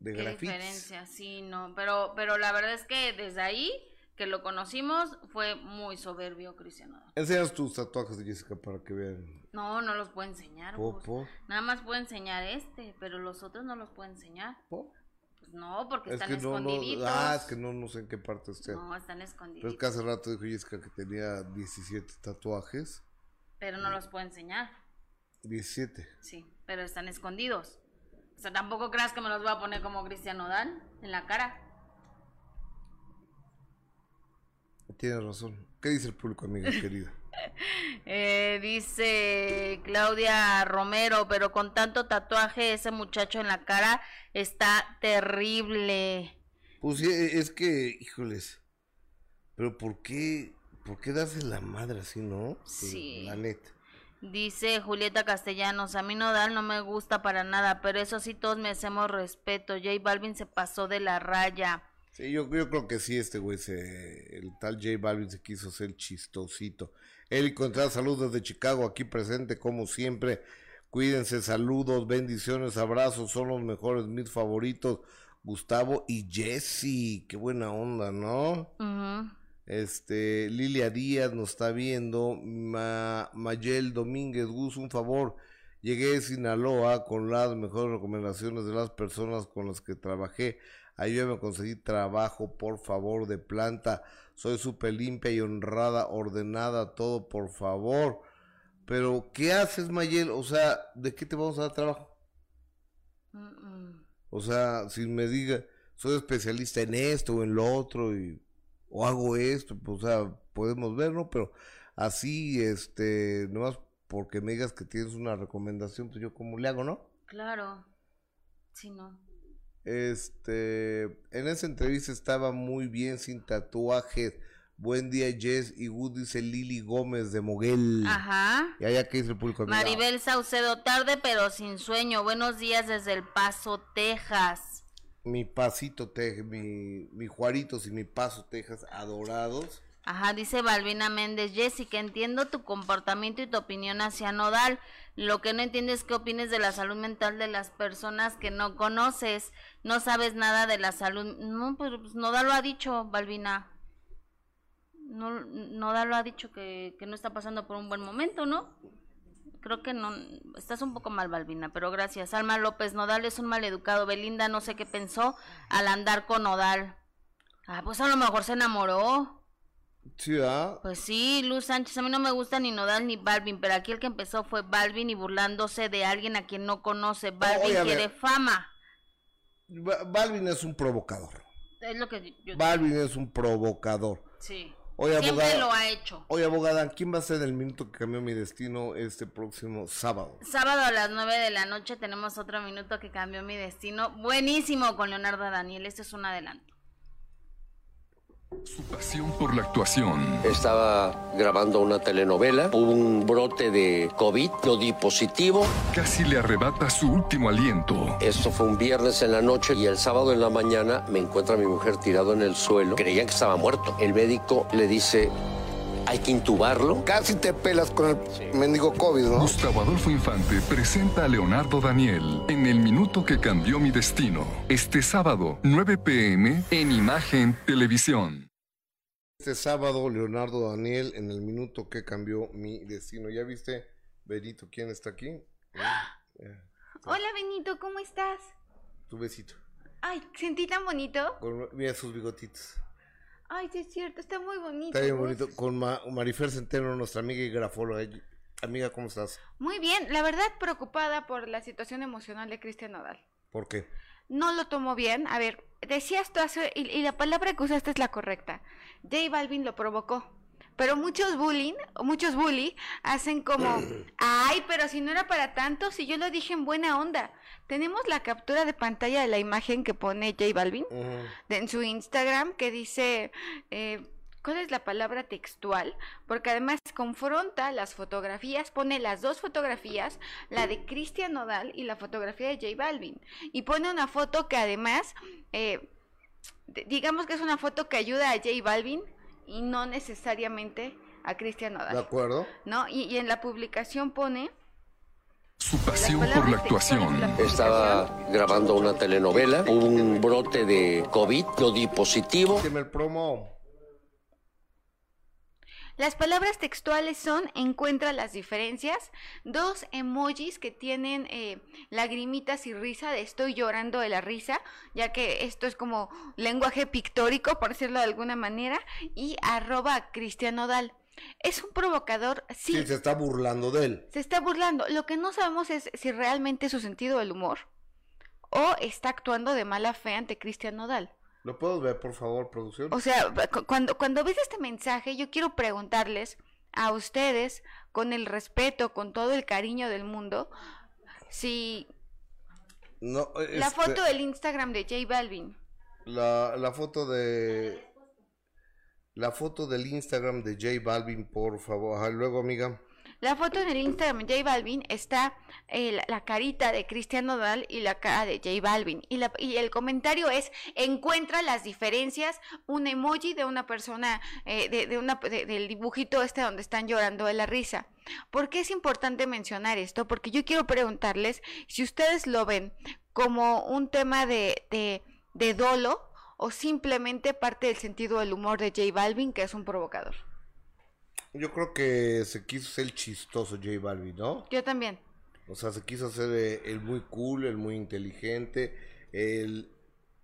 de qué diferencia, sí, no, pero pero la verdad es que desde ahí que lo conocimos fue muy soberbio Cristiano. Enseñas tus tatuajes de Jessica para que vean. No, no los puedo enseñar. Pues. Nada más puedo enseñar este, pero los otros no los puedo enseñar. Pues no, porque están escondiditos. ah, es que no, no sé en qué parte estén. No, están escondiditos. Pero es que hace rato dijo Jessica que tenía 17 tatuajes. Pero no los puedo enseñar. 17. Sí, pero están escondidos. O sea, tampoco creas que me los voy a poner como Cristian Nodal en la cara. Tienes razón. ¿Qué dice el público, amiga *laughs* querida? Eh, dice Claudia Romero, pero con tanto tatuaje ese muchacho en la cara está terrible. Pues es que, híjoles, pero ¿por qué, por qué darse la madre así, no? Sí. La neta. Dice Julieta Castellanos, a mí Nodal no me gusta para nada, pero eso sí todos me hacemos respeto. J Balvin se pasó de la raya. Sí, yo, yo creo que sí, este güey, el tal J Balvin se quiso ser chistosito. Eli Contreras, saludos desde Chicago, aquí presente como siempre. Cuídense, saludos, bendiciones, abrazos, son los mejores, mis favoritos. Gustavo y Jesse, qué buena onda, ¿no? Este, Lilia Díaz nos está viendo. Mayel Domínguez Gus, un favor. Llegué de Sinaloa con las mejores recomendaciones de las personas con las que trabajé. Ayúdame a conseguir trabajo, por favor, de planta. Soy súper limpia y honrada, ordenada, todo, por favor. Pero, ¿qué haces, Mayel? O sea, ¿de qué te vamos a dar trabajo? O sea, si me diga, soy especialista en esto o en lo otro, y, o hago esto, pues, o sea, podemos verlo, pero así, este, nomás porque me digas que tienes una recomendación, pues yo como le hago, ¿no? Claro. Sí, no. Este, en esa entrevista estaba muy bien, sin tatuajes. Buen día, Jess y Good, dice Lili Gómez de Moguel. Ajá. Y allá que dice el público. Maribel Saucedo, tarde pero sin sueño. Buenos días desde El Paso, Texas. Mi pasito, Texas, mi, mi Juaritos y mi Paso, Texas, adorados. Ajá, dice Balbina Méndez, Jessica, entiendo tu comportamiento y tu opinión hacia Nodal. Lo que no entiendes es qué opines de la salud mental de las personas que no conoces. No sabes nada de la salud. No, pues, pues Nodal lo ha dicho, Balbina. No, Nodal lo ha dicho que, que no está pasando por un buen momento, ¿no? Creo que no, estás un poco mal, Balbina, pero gracias. Alma López, Nodal es un mal educado. Belinda no sé qué pensó al andar con Nodal. Ah, pues a lo mejor se enamoró. Sí, ¿ah? Pues sí, Luz Sánchez, a mí no me gusta ni Nodal ni Balvin, pero aquí el que empezó fue Balvin y burlándose de alguien a quien no conoce. Balvin a quiere fama. Ba- Balvin es un provocador. Es lo que yo Balvin es un provocador. Sí. Oye, Siempre abogada. lo ha hecho. Oye, abogada, ¿quién va a ser el minuto que cambió mi destino este próximo sábado? Sábado a las 9 de la noche tenemos otro minuto que cambió mi destino. Buenísimo con Leonardo Daniel. Este es un adelanto. Su pasión por la actuación. Estaba grabando una telenovela, hubo un brote de COVID, yo di positivo. Casi le arrebata su último aliento. Esto fue un viernes en la noche y el sábado en la mañana me encuentra mi mujer tirado en el suelo. Creían que estaba muerto. El médico le dice, hay que intubarlo. Casi te pelas con el mendigo COVID, ¿no? Gustavo Adolfo Infante presenta a Leonardo Daniel en El Minuto que Cambió Mi Destino. Este sábado, 9 pm, en Imagen Televisión. Este sábado, Leonardo Daniel, en el minuto que cambió mi destino. ¿Ya viste, Benito, quién está aquí? Eh, Hola Benito, ¿cómo estás? tu besito. Ay, sentí tan bonito. Mira sus bigotitos. Ay, sí es cierto, está muy bonito. Está bien bonito. Con Ma- Marifer Centeno, nuestra amiga y grafóloga. Amiga, ¿cómo estás? Muy bien, la verdad preocupada por la situación emocional de Cristian Nodal. ¿Por qué? No lo tomó bien. A ver, decías tú hace, y, y la palabra que usaste es la correcta. J Balvin lo provocó. Pero muchos bullying, muchos bully, hacen como, *clears throat* ay, pero si no era para tanto, si yo lo dije en buena onda. Tenemos la captura de pantalla de la imagen que pone J Balvin. De- en su Instagram que dice, eh, ¿cuál es la palabra textual? Porque además confronta las fotografías, pone las dos fotografías, la de Cristian Nodal y la fotografía de J Balvin. Y pone una foto que además, eh, de- digamos que es una foto que ayuda a J Balvin y no necesariamente a Cristian ¿De Nodal. acuerdo? ¿No? Y, y en la publicación pone... Su pasión por la actuación. Estaba grabando una telenovela, hubo un brote de COVID, yo di positivo. El promo. Las palabras textuales son encuentra las diferencias, dos emojis que tienen eh, lagrimitas y risa de estoy llorando de la risa, ya que esto es como lenguaje pictórico, por decirlo de alguna manera, y arroba Cristian Nodal. Es un provocador, sí, Sí, se está burlando de él. se está burlando. Lo que no sabemos es si realmente es su sentido del humor o está actuando de mala fe ante Cristian Nodal. ¿Lo puedo ver, por favor, producción? O sea, cu- cuando, cuando ves este mensaje, yo quiero preguntarles a ustedes, con el respeto, con todo el cariño del mundo, si No, la este, foto del Instagram de J Balvin, La, la foto de... La foto del Instagram de J Balvin, por favor. Luego, amiga. la foto en el Instagram de J Balvin está eh, la, carita de Cristian Nodal y la cara de J Balvin. Y, la, y el comentario es, encuentra las diferencias, un emoji de una persona, eh, de, de una, de- del dibujito este donde están llorando de la risa. ¿Por qué es importante mencionar esto? Porque yo quiero preguntarles si ustedes lo ven como un tema de, de, de dolo o simplemente parte del sentido del humor de J Balvin, que es un provocador. Yo creo que se quiso ser chistoso J Balvin, ¿no? Yo también. O sea, se quiso hacer eh, el muy cool, el muy inteligente, el,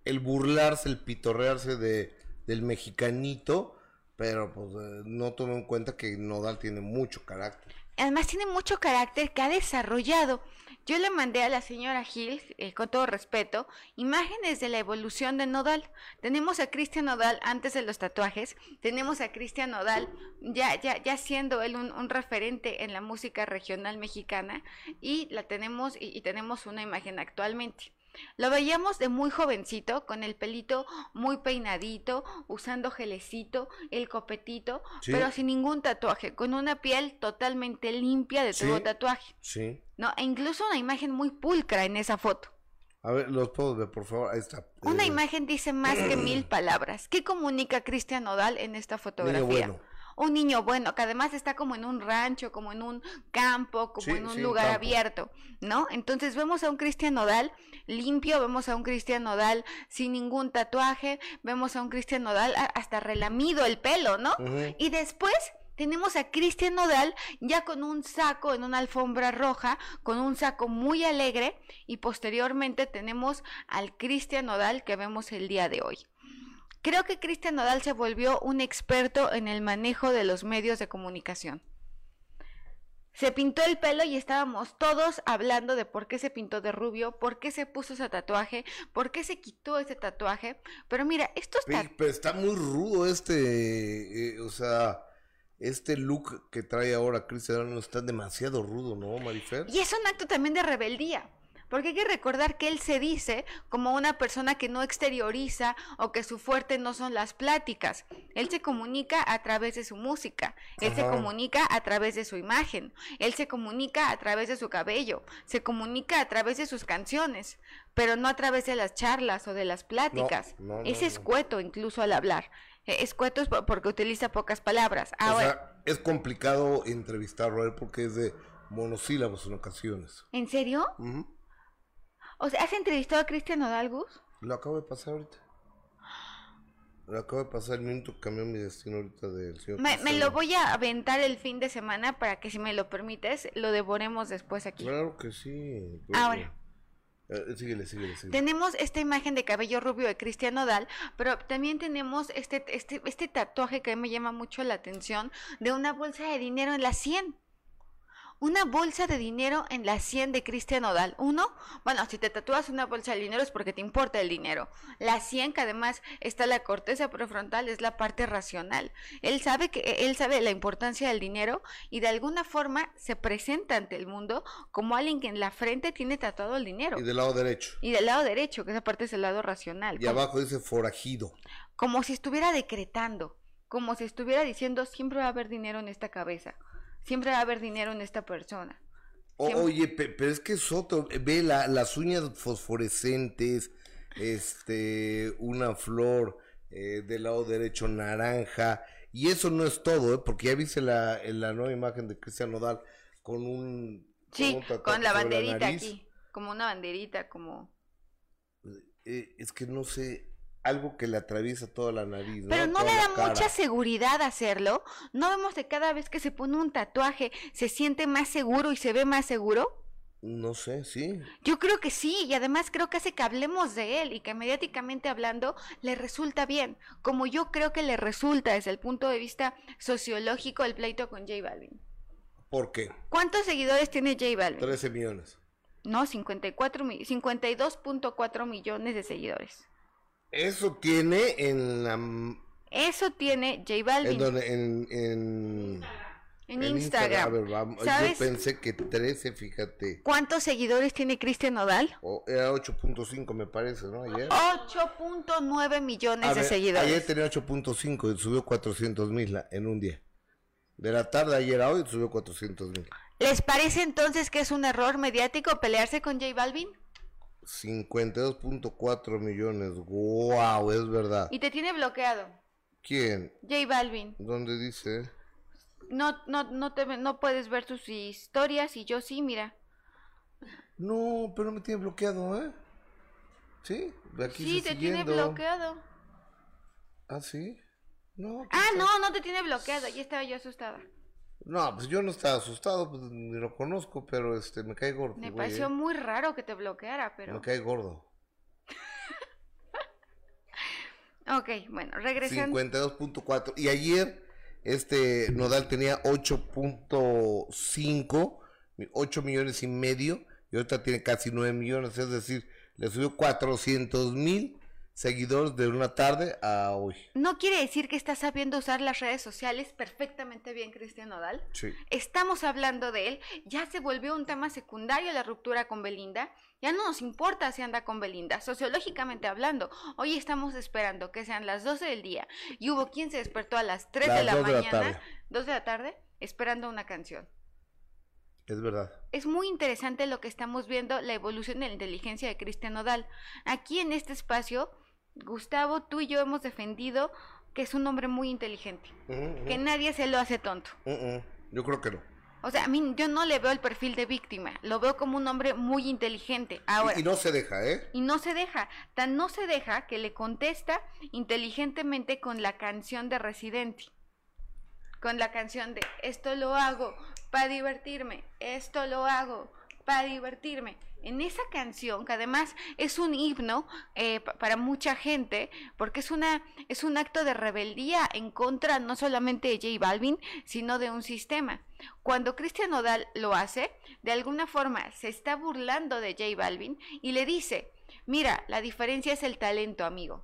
el burlarse, el pitorrearse de, del mexicanito, pero pues eh, no tomó en cuenta que Nodal tiene mucho carácter. Además tiene mucho carácter que ha desarrollado. Yo le mandé a la señora Gil, eh, con todo respeto, imágenes de la evolución de Nodal. Tenemos a Cristian Nodal antes de los tatuajes, tenemos a Cristian Nodal ya, ya, ya siendo él un, un referente en la música regional mexicana y la tenemos y, y tenemos una imagen actualmente. Lo veíamos de muy jovencito, con el pelito muy peinadito, usando gelecito, el copetito, Sí. pero sin ningún tatuaje, con una piel totalmente limpia de todo Sí. tatuaje. Sí. ¿No? E incluso una imagen muy pulcra en esa foto. A ver, los puedo ver, por favor. Ahí está. Una Eh, imagen dice *clears throat* más que mil palabras. ¿Qué comunica Cristian Nodal en esta fotografía? bueno. Un niño bueno, que además está como en un rancho, como en un campo, como Sí, en un sí, lugar abierto, ¿no? Entonces vemos a un Cristian Nodal limpio, vemos a un Cristian Nodal sin ningún tatuaje, vemos a un Cristian Nodal a- hasta relamido el pelo, ¿no? Y después tenemos a Cristian Nodal ya con un saco en una alfombra roja, con un saco muy alegre, y posteriormente tenemos al Cristian Nodal que vemos el día de hoy. Creo que Cristian Nodal se volvió un experto en el manejo de los medios de comunicación. Se pintó el pelo y estábamos todos hablando de por qué se pintó de rubio, por qué se puso ese tatuaje, por qué se quitó ese tatuaje. Pero mira, Pe- tatuajes... Pero está muy rudo este, eh, o sea, este look que trae ahora Cristian está demasiado rudo, ¿no, Marifer? Y es un acto también de rebeldía, porque hay que recordar que él se dice como una persona que no exterioriza o que su fuerte no son las pláticas. Él se comunica a través de su música, él se comunica a través de su imagen, él se comunica a través de su cabello, se comunica a través de sus canciones, pero no a través de las charlas o de las pláticas. no, no, es escueto incluso al hablar. Eh, Escueto es po- porque utiliza pocas palabras. O Ahora, sea, es complicado entrevistarlo a él porque es de monosílabos en ocasiones. ¿en serio? Ujú. O sea, ¿has entrevistado a Cristian Nodal, Gus? Lo acabo de pasar ahorita. Lo acabo de pasar el minuto que cambió mi destino ahorita del señor. Me, me lo voy a aventar el fin de semana para que si me lo permites, lo devoremos después aquí. Claro que sí. Ahora. Eh, síguele, síguele, síguele. Tenemos esta imagen de cabello rubio de Cristian Nodal, pero también tenemos este, este, este tatuaje que a mí me llama mucho la atención de una bolsa de dinero en la 100. Una bolsa de dinero en la 100 de Cristian Nodal. Uno, bueno, si te tatúas una bolsa de dinero es porque te importa el dinero. La 100, que además está la corteza prefrontal, es la parte racional. Él sabe que él sabe la importancia del dinero y de alguna forma se presenta ante el mundo como alguien que en la frente tiene tatuado el dinero. Y del lado derecho. Y del lado derecho, que esa parte es el lado racional. Y como, abajo dice forajido. como si estuviera decretando, como si estuviera diciendo siempre va a haber dinero en esta cabeza, siempre va a haber dinero en esta persona. Siempre- oye, pe- pero es que es otro. Ve la- las uñas fosforescentes, este, una flor eh, del lado derecho naranja. Y eso no es todo, ¿eh? porque ya viste la, la nueva imagen de Cristian Nodal con un. Sí, un con la banderita aquí, como una banderita, como... Eh, es que no sé, algo que le atraviesa toda la nariz. Pero no le da mucha seguridad hacerlo. ¿No vemos que cada vez que se pone un tatuaje se siente más seguro y se ve más seguro? No sé, sí. Yo creo que sí, y además creo que hace que hablemos de él y que mediáticamente hablando le resulta bien, como yo creo que le resulta desde el punto de vista sociológico el pleito con J Balvin. ¿Por qué? ¿Cuántos seguidores tiene J Balvin? 13 millones. No, 54 mi- 52.4 millones de seguidores. Eso tiene en la. Eso tiene J Balvin En, donde, en, en, en en Instagram. A ver. ¿Sabes Yo pensé que 13, fíjate. cuántos seguidores tiene Cristian Nodal? O era 8.5, me parece, ¿no? Ayer. 8.9 millones A de ver, seguidores. Ayer tenía 8.5 y subió 400 mil en un día. De la tarde ayer a hoy subió 400 mil. ¿Les parece entonces que es un error mediático pelearse con J Balvin? 52.4 millones. ¡Wow! Es verdad. Y te tiene bloqueado. ¿Quién? J Balvin. ¿Dónde dice? No, no, no, te, no puedes ver sus historias y yo sí, mira. No, pero me tiene bloqueado, ¿eh? ¿Sí? Aquí sí, te tiene siguiendo. bloqueado. ¿Ah, sí? No. Ah, está. no, no te tiene bloqueado. Ya estaba yo asustada. No, pues yo no estaba asustado, pues ni lo conozco, pero este, me cae gordo. Me güey, pareció ¿eh? muy raro que te bloqueara, pero... Me cae gordo. *laughs* Ok, bueno, regresando. 52.4. Y ayer, este Nodal tenía 8.5, 8 millones y medio, y ahorita tiene casi 9 millones, es decir, le subió 400 mil seguidores de una tarde a hoy. No quiere decir que estás sabiendo usar las redes sociales perfectamente bien, Cristian Nodal. Sí. Estamos hablando de él, ya se volvió un tema secundario la ruptura con Belinda, ya no nos importa si anda con Belinda, sociológicamente hablando. Hoy estamos esperando que sean las 12 del día y hubo quien se despertó a las 3 de la dos de la mañana, tarde. 2 de la tarde, esperando una canción. Es verdad. Es muy interesante lo que estamos viendo, la evolución de la inteligencia de Cristian Nodal. Aquí en este espacio, Gustavo, tú y yo hemos defendido que es un hombre muy inteligente, que nadie se lo hace tonto. Yo creo que no. O sea, a mí yo no le veo el perfil de víctima, lo veo como un hombre muy inteligente. Ahora, Y, y no se deja, ¿eh? y no se deja, tan no se deja que le contesta inteligentemente con la canción de Residente. Con la canción de esto lo hago para divertirme, esto lo hago para divertirme. En esa canción, que además es un himno eh, pa- para mucha gente, porque es, una, es un acto de rebeldía en contra no solamente de J Balvin, sino de un sistema. Cuando Cristian Nodal lo hace, de alguna forma se está burlando de J Balvin y le dice, mira, la diferencia es el talento, amigo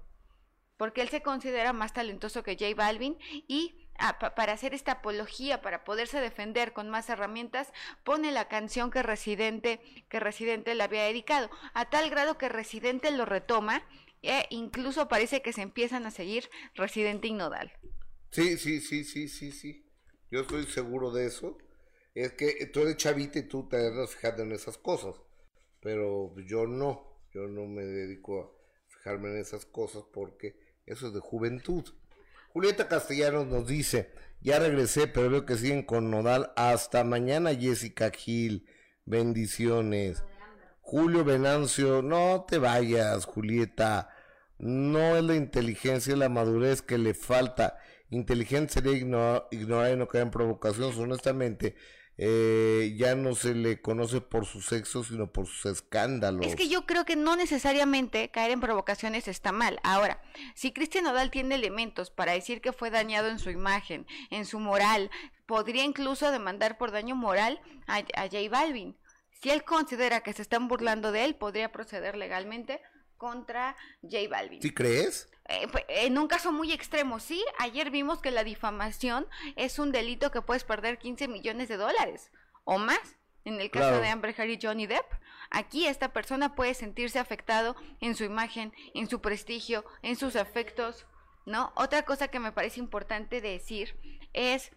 porque él se considera más talentoso que J Balvin y pa- para hacer esta apología, para poderse defender con más herramientas, pone la canción que Residente, que Residente le había dedicado, a tal grado que Residente lo retoma e incluso parece que se empiezan a seguir Residente y Nodal. Sí, sí, sí, sí, sí, sí. Yo estoy seguro de eso. Es que tú eres chavita y tú te andas fijando en esas cosas. Pero yo no. Yo no me dedico a fijarme en esas cosas porque eso es de juventud. Julieta Castellanos nos dice, ya regresé, pero veo que siguen con Nodal. Hasta mañana, Jessica Gil. Bendiciones. Julio Venancio, no te vayas, Julieta. No es la inteligencia, es la madurez que le falta. Inteligente sería ignorar, ignorar y no caer en provocaciones. Honestamente, eh, ya no se le conoce por su sexo, sino por sus escándalos. Es que yo creo que no necesariamente caer en provocaciones está mal. Ahora, si Cristian Nodal tiene elementos para decir que fue dañado en su imagen, en su moral, podría incluso demandar por daño moral a, a J Balvin. Si él considera que se están burlando de él, podría proceder legalmente contra J Balvin. ¿Sí crees? Eh, en un caso muy extremo, sí, ayer vimos que la difamación es un delito que puedes perder 15 millones de dólares o más. En el caso Claro. de Amber Heard y Johnny Depp, aquí esta persona puede sentirse afectado en su imagen, en su prestigio, en sus afectos, ¿no? Otra cosa que me parece importante decir es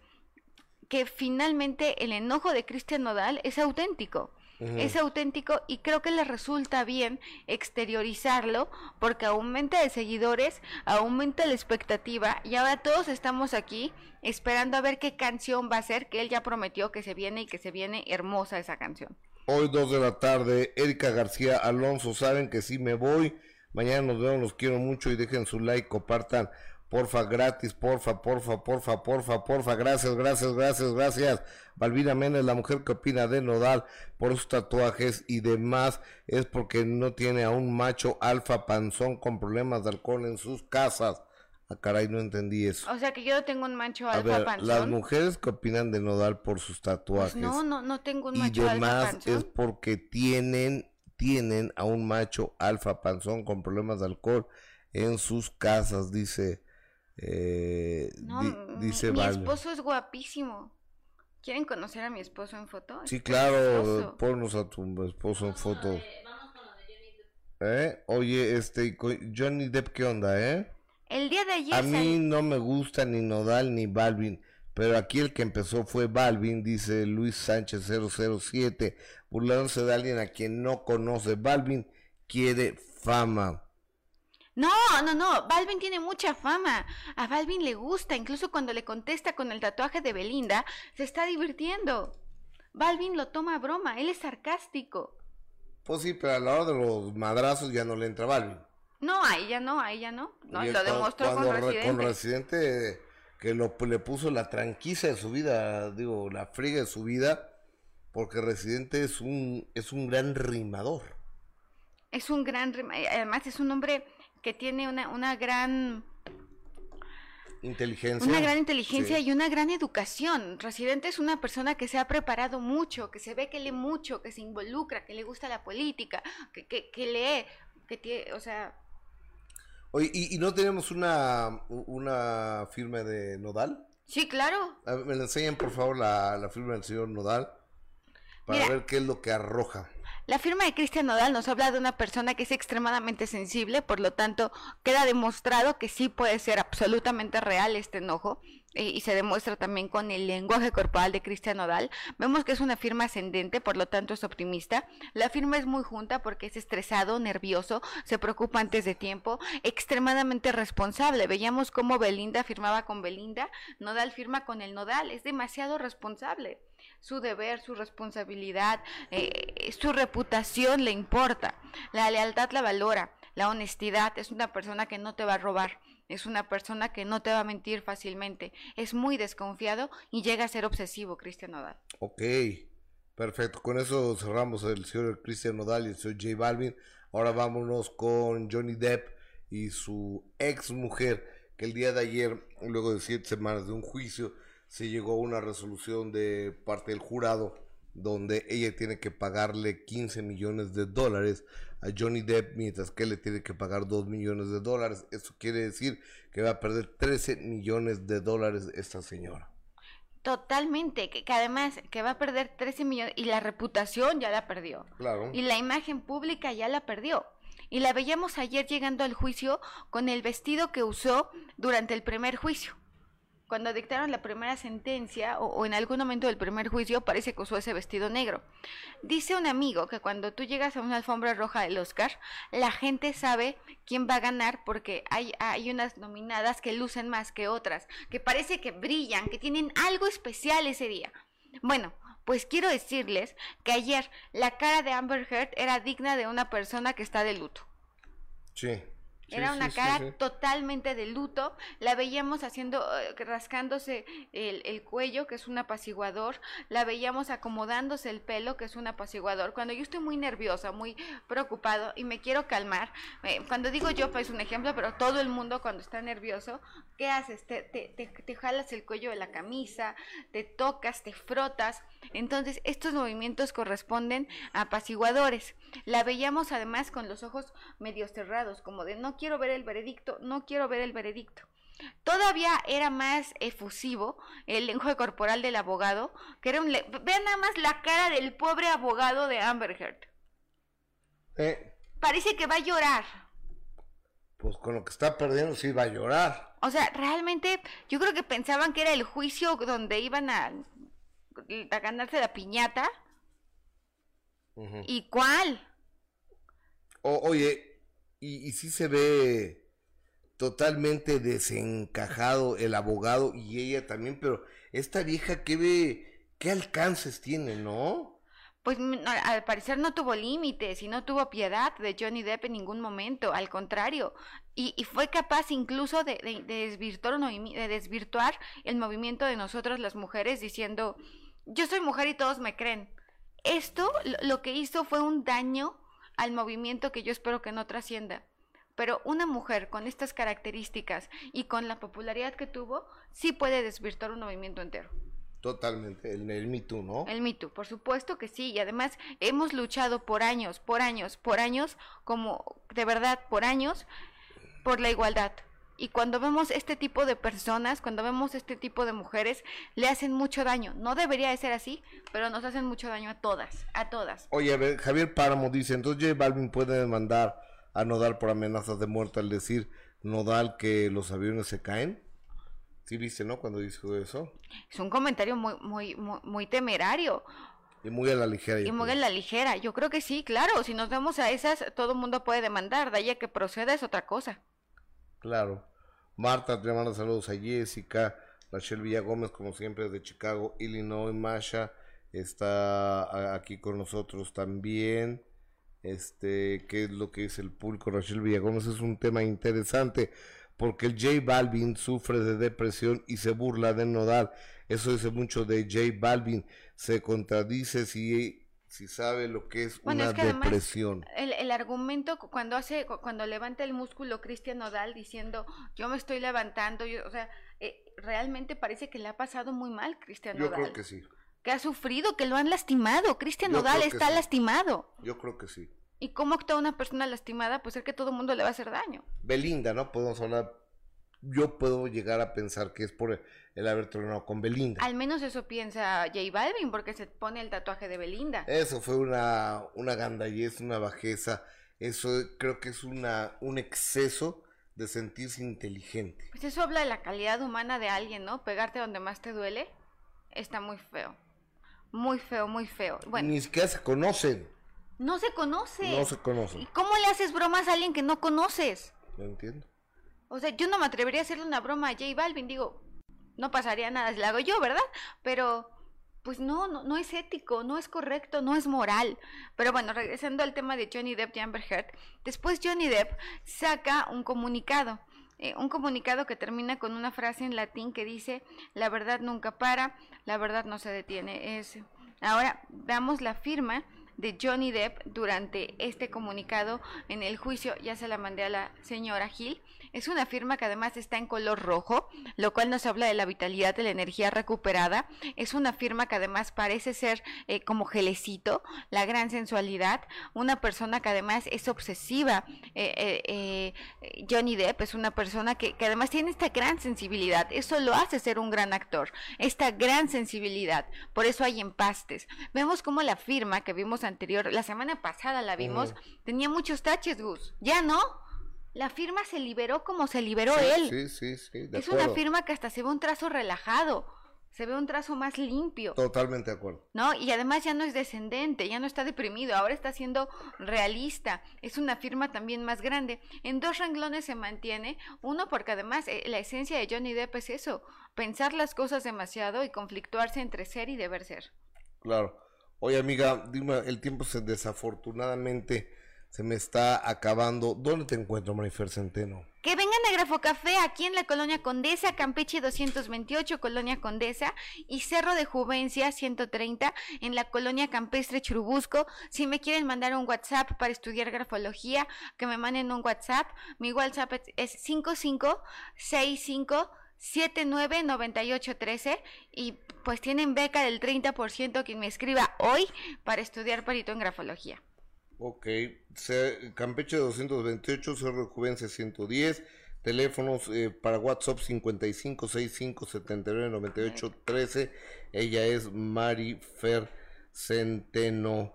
que finalmente el enojo de Cristian Nodal es auténtico. Es auténtico y creo que le resulta bien exteriorizarlo porque aumenta de seguidores, aumenta la expectativa y ahora todos estamos aquí esperando a ver qué canción va a ser que él ya prometió que se viene y que se viene hermosa esa canción. Hoy dos de la tarde, Erika García Alonso, saben que sí me voy. Mañana nos vemos, los quiero mucho y dejen su like, compartan, porfa, gratis, porfa, porfa, porfa, porfa, porfa, gracias, gracias, gracias, gracias. Balbina Méndez, la mujer que opina de Nodal por sus tatuajes y demás, es porque no tiene a un macho alfa panzón con problemas de alcohol en sus casas. Ah, caray, no entendí eso. O sea que yo no tengo un macho A alfa ver, panzón. las mujeres que opinan de Nodal por sus tatuajes Pues no, no, no tengo un y macho alfa demás panzón. es porque tienen tienen a un macho alfa panzón con problemas de alcohol en sus casas dice eh, No, di- m- dice mi Val. esposo es guapísimo. ¿Quieren conocer a mi esposo en foto? sí claro ponnos a tu esposo en foto ¿Eh? oye este Johnny Depp qué onda eh El día de ayer a mí no me gusta ni Nodal ni Balvin, pero aquí el que empezó fue Balvin, dice Luis Sánchez 007, burlándose de alguien a quien no conoce. Balvin quiere fama. No, no, no, Balvin tiene mucha fama. A Balvin le gusta, incluso cuando le contesta con el tatuaje de Belinda, se está divirtiendo. Balvin lo toma a broma, él es sarcástico. Pues sí, pero a la hora de los madrazos ya no le entra Balvin. No, ahí ya no, ahí ya no. No, y lo demostró con Residente. Con Residente, que lo, le puso la tranquiza de su vida, digo, la friga de su vida, porque Residente es un, es un gran rimador. Es un gran, además es un hombre que tiene una, una gran inteligencia. Una gran inteligencia y una gran educación. Residente es una persona que se ha preparado mucho, que se ve que lee mucho, que se involucra, que le gusta la política, que, que, que lee, que tiene, o sea, Oye, ¿y, no tenemos una, una firma de Nodal? Sí, claro. me la enseñan, por favor, la, la firma del señor Nodal para ver qué es lo que arroja. La firma de Cristian Nodal nos habla de una persona que es extremadamente sensible, por lo tanto, queda demostrado que sí puede ser absolutamente real este enojo eh, y se demuestra también con el lenguaje corporal de Cristian Nodal. Vemos que es una firma ascendente, por lo tanto es optimista. La firma es muy junta porque es estresado, nervioso, se preocupa antes de tiempo, extremadamente responsable. Veíamos cómo Belinda firmaba con Belinda, Nodal firma con el Nodal, es demasiado responsable su deber, su responsabilidad, eh, su reputación le importa, la lealtad la valora, la honestidad es una persona que no te va a robar, es una persona que no te va a mentir fácilmente, es muy desconfiado y llega a ser obsesivo, Cristian Nodal. Ok, perfecto, con eso cerramos el señor Cristian Nodal y el señor J Balvin, ahora vámonos con Johnny Depp y su ex mujer, que el día de ayer, luego de siete semanas de un juicio, se llegó a una resolución de parte del jurado donde ella tiene que pagarle 15 millones de dólares a Johnny Depp, mientras que él le tiene que pagar 2 millones de dólares. Eso quiere decir que va a perder 13 millones de dólares esta señora. Totalmente, que, además que va a perder 13 millones y la reputación ya la perdió. Claro. Y la imagen pública ya la perdió. Y la veíamos ayer llegando al juicio con el vestido que usó durante el primer juicio cuando dictaron la primera sentencia o, en algún momento del primer juicio parece que usó ese vestido negro. Dice un amigo que cuando tú llegas a una alfombra roja del Oscar, la gente sabe quién va a ganar porque hay, hay unas nominadas que lucen más que otras, que parece que brillan, que tienen algo especial ese día. Bueno, pues quiero decirles que ayer la cara de Amber Heard era digna de una persona que está de luto. Sí. Era una cara totalmente de luto. La veíamos haciendo, eh, rascándose el, cuello, que es un apaciguador. La veíamos acomodándose el pelo, que es un apaciguador. Cuando yo estoy muy nerviosa, muy preocupado y me quiero calmar, eh, cuando digo yo, pues un ejemplo, pero todo el mundo cuando está nervioso, ¿qué haces? Te, te, te, te jalas el cuello de la camisa, te tocas, te frotas. Entonces, estos movimientos corresponden a apaciguadores. La veíamos además con los ojos medio cerrados, como de no quiero ver el veredicto, no quiero ver el veredicto. Todavía era más efusivo el lenguaje corporal del abogado, que era un... Vean nada más la cara del pobre abogado de Amber Heard. Eh. Parece que va a llorar. Pues con lo que está perdiendo sí va a llorar. O sea, realmente yo creo que pensaban que era el juicio donde iban a, a ganarse la piñata. ¿Y cuál? oye, y, sí se ve totalmente desencajado el abogado y ella también, pero esta vieja, ¿qué ve? ¿Qué alcances tiene, no? Pues al parecer no tuvo límites y no tuvo piedad de Johnny Depp en ningún momento, al contrario, y, fue capaz incluso de, desvirtuar, de desvirtuar el movimiento de nosotros las mujeres diciendo, yo soy mujer y todos me creen. Esto lo que hizo fue un daño al movimiento que yo espero que no trascienda. Pero una mujer con estas características y con la popularidad que tuvo, sí puede desvirtuar un movimiento entero. Totalmente, el, el Me Too, ¿no? El Me Too, por supuesto que sí. Y además hemos luchado por años, por años, por años, como de verdad, por años, por la igualdad. Y cuando vemos este tipo de personas, cuando vemos este tipo de mujeres, le hacen mucho daño. No debería de ser así, pero nos hacen mucho daño a todas, a todas. Oye, a ver, Javier Páramo dice, entonces J Balvin puede demandar a Nodal por amenazas de muerte al decir Nodal que los aviones se caen. Sí viste, ¿no? Cuando dijo eso. Es un comentario muy, muy, muy, temerario. Y muy a la ligera. Y muy a la ligera. Yo creo que sí, claro. Si nos vemos a esas, todo el mundo puede demandar. De ahí a que proceda es otra cosa. Claro. Marta, te manda saludos a Jessica, Rachel Villagómez, como siempre, de Chicago, Illinois, Masha está aquí con nosotros también. Este, ¿qué es lo que es el público? Rachel Villagómez es un tema interesante porque el J Balvin sufre de depresión y se burla de Nodal. Eso dice mucho de J Balvin. Se contradice si, si sabe lo que es Bueno, una es que además depresión. el, el argumento cu- cuando hace cu- cuando levanta el músculo Cristian Nodal diciendo yo me estoy levantando, yo, o sea, eh, realmente parece que le ha pasado muy mal Cristian Yo Nodal, creo que sí. que ha sufrido, que lo han lastimado. Cristian Yo Nodal está sí. lastimado. Yo creo que sí. ¿Y cómo actúa una persona lastimada? Pues es que todo el mundo le va a hacer daño. Belinda, ¿no? Podemos hablar. Yo puedo llegar a pensar que es por el haber tronado con Belinda. Al menos eso piensa J Balvin porque se pone el tatuaje de Belinda. Eso fue una, una gandallez, una bajeza. Eso creo que es una, un exceso de sentirse inteligente. Pues eso habla de la calidad humana de alguien, ¿no? Pegarte donde más te duele está muy feo. Muy feo, muy feo. Bueno, Ni siquiera se conocen. no se conoce. No se conocen. ¿Y cómo le haces bromas a alguien que no conoces? No entiendo. O sea, yo no me atrevería a hacerle una broma a J Balvin, digo, no pasaría nada si la hago yo, ¿verdad? Pero, pues no, no, no es ético, no es correcto, no es moral. Pero bueno, regresando al tema de Johnny Depp y Amber Heard, después Johnny Depp saca un comunicado. eh, un comunicado que termina con una frase en latín que dice, la verdad nunca para, la verdad no se detiene. Es... Ahora veamos la firma de Johnny Depp durante este comunicado en el juicio, ya se la mandé a la señora Gil. Es una firma que además está en color rojo, lo cual nos habla de la vitalidad, de la energía recuperada. Es una firma que además parece ser eh, como gelecito, la gran sensualidad. Una persona que además es obsesiva. Eh, eh, eh, Johnny Depp es una persona que, que además tiene esta gran sensibilidad. Eso lo hace ser un gran actor. Esta gran sensibilidad. Por eso hay empastes. Vemos como la firma que vimos anterior, la semana pasada la vimos, tenía muchos taches, Gus. Ya no. La firma se liberó como se liberó Sí, él. Sí, sí, sí. De es una firma que hasta se ve un trazo relajado, se ve un trazo más limpio, Totalmente de acuerdo. ¿no? Y además ya no es descendente, ya no está deprimido, ahora está siendo realista. Es una firma también más grande. En dos renglones se mantiene, uno porque además eh, la esencia de Johnny Depp es eso, pensar las cosas demasiado y conflictuarse entre ser y deber ser. Claro. Oye, amiga, dime, el tiempo se desafortunadamente se me está acabando. ¿Dónde te encuentro, Marifer Centeno? Que vengan a Grafo Café aquí en la Colonia Condesa, Campeche 228, Colonia Condesa, y Cerro de Juvencia 130 en la Colonia Campestre Churubusco. Si me quieren mandar un WhatsApp para estudiar grafología, que me manden un WhatsApp. Mi WhatsApp es- es 5565 799813 y pues tienen beca del 30% quien me escriba hoy para estudiar perito en grafología. Ok, Campeche 228, Cerro de Juvencia 110, teléfonos eh, para WhatsApp 55 65 79 98 13. Ella es Marifer Centeno,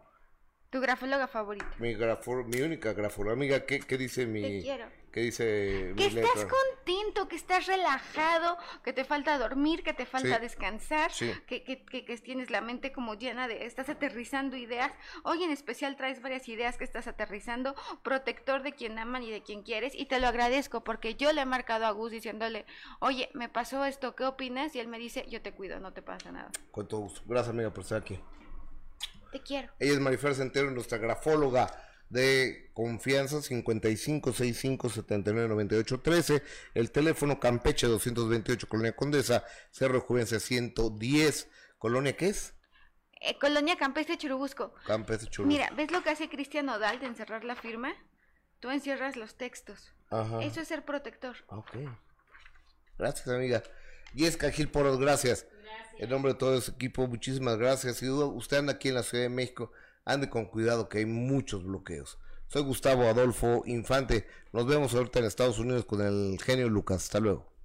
Tu grafóloga favorita. mi, grafo, mi única grafóloga. Amiga, ¿qué, qué dice mi, Te quiero. qué dice Que mi estás letra? contento, que estás relajado, que te falta dormir, que te falta Sí. descansar, Sí. que, que, que- que tienes la mente como llena de, estás aterrizando ideas. Hoy en especial traes varias ideas que estás aterrizando, protector de quien aman y de quien quieres, y te lo agradezco porque yo le he marcado a Gus diciéndole, oye, me pasó esto, ¿qué opinas? Y él me dice, yo te cuido, no te pasa nada. Con todo gusto. Gracias, amiga, por estar aquí. Te quiero. Ella es Marifer Centeno, nuestra grafóloga de confianza 55 65 79 98 13 el teléfono Campeche 228 Colonia Condesa Cerro Juvencia 110 Colonia ¿qué es? Eh, Colonia Campestre Churubusco. Campeche Churubusco. Mira, ¿ves lo que hace Cristian Odal de encerrar la firma? Tú encierras los textos. Ajá. Eso es ser protector. Ok. Gracias, amiga. Jessica Gil Poros, gracias. En nombre de todo ese equipo, muchísimas gracias. Si usted anda aquí en la Ciudad de México, ande con cuidado que hay muchos bloqueos. Soy Gustavo Adolfo Infante. Nos vemos ahorita en Estados Unidos con el genio Lucas. Hasta luego.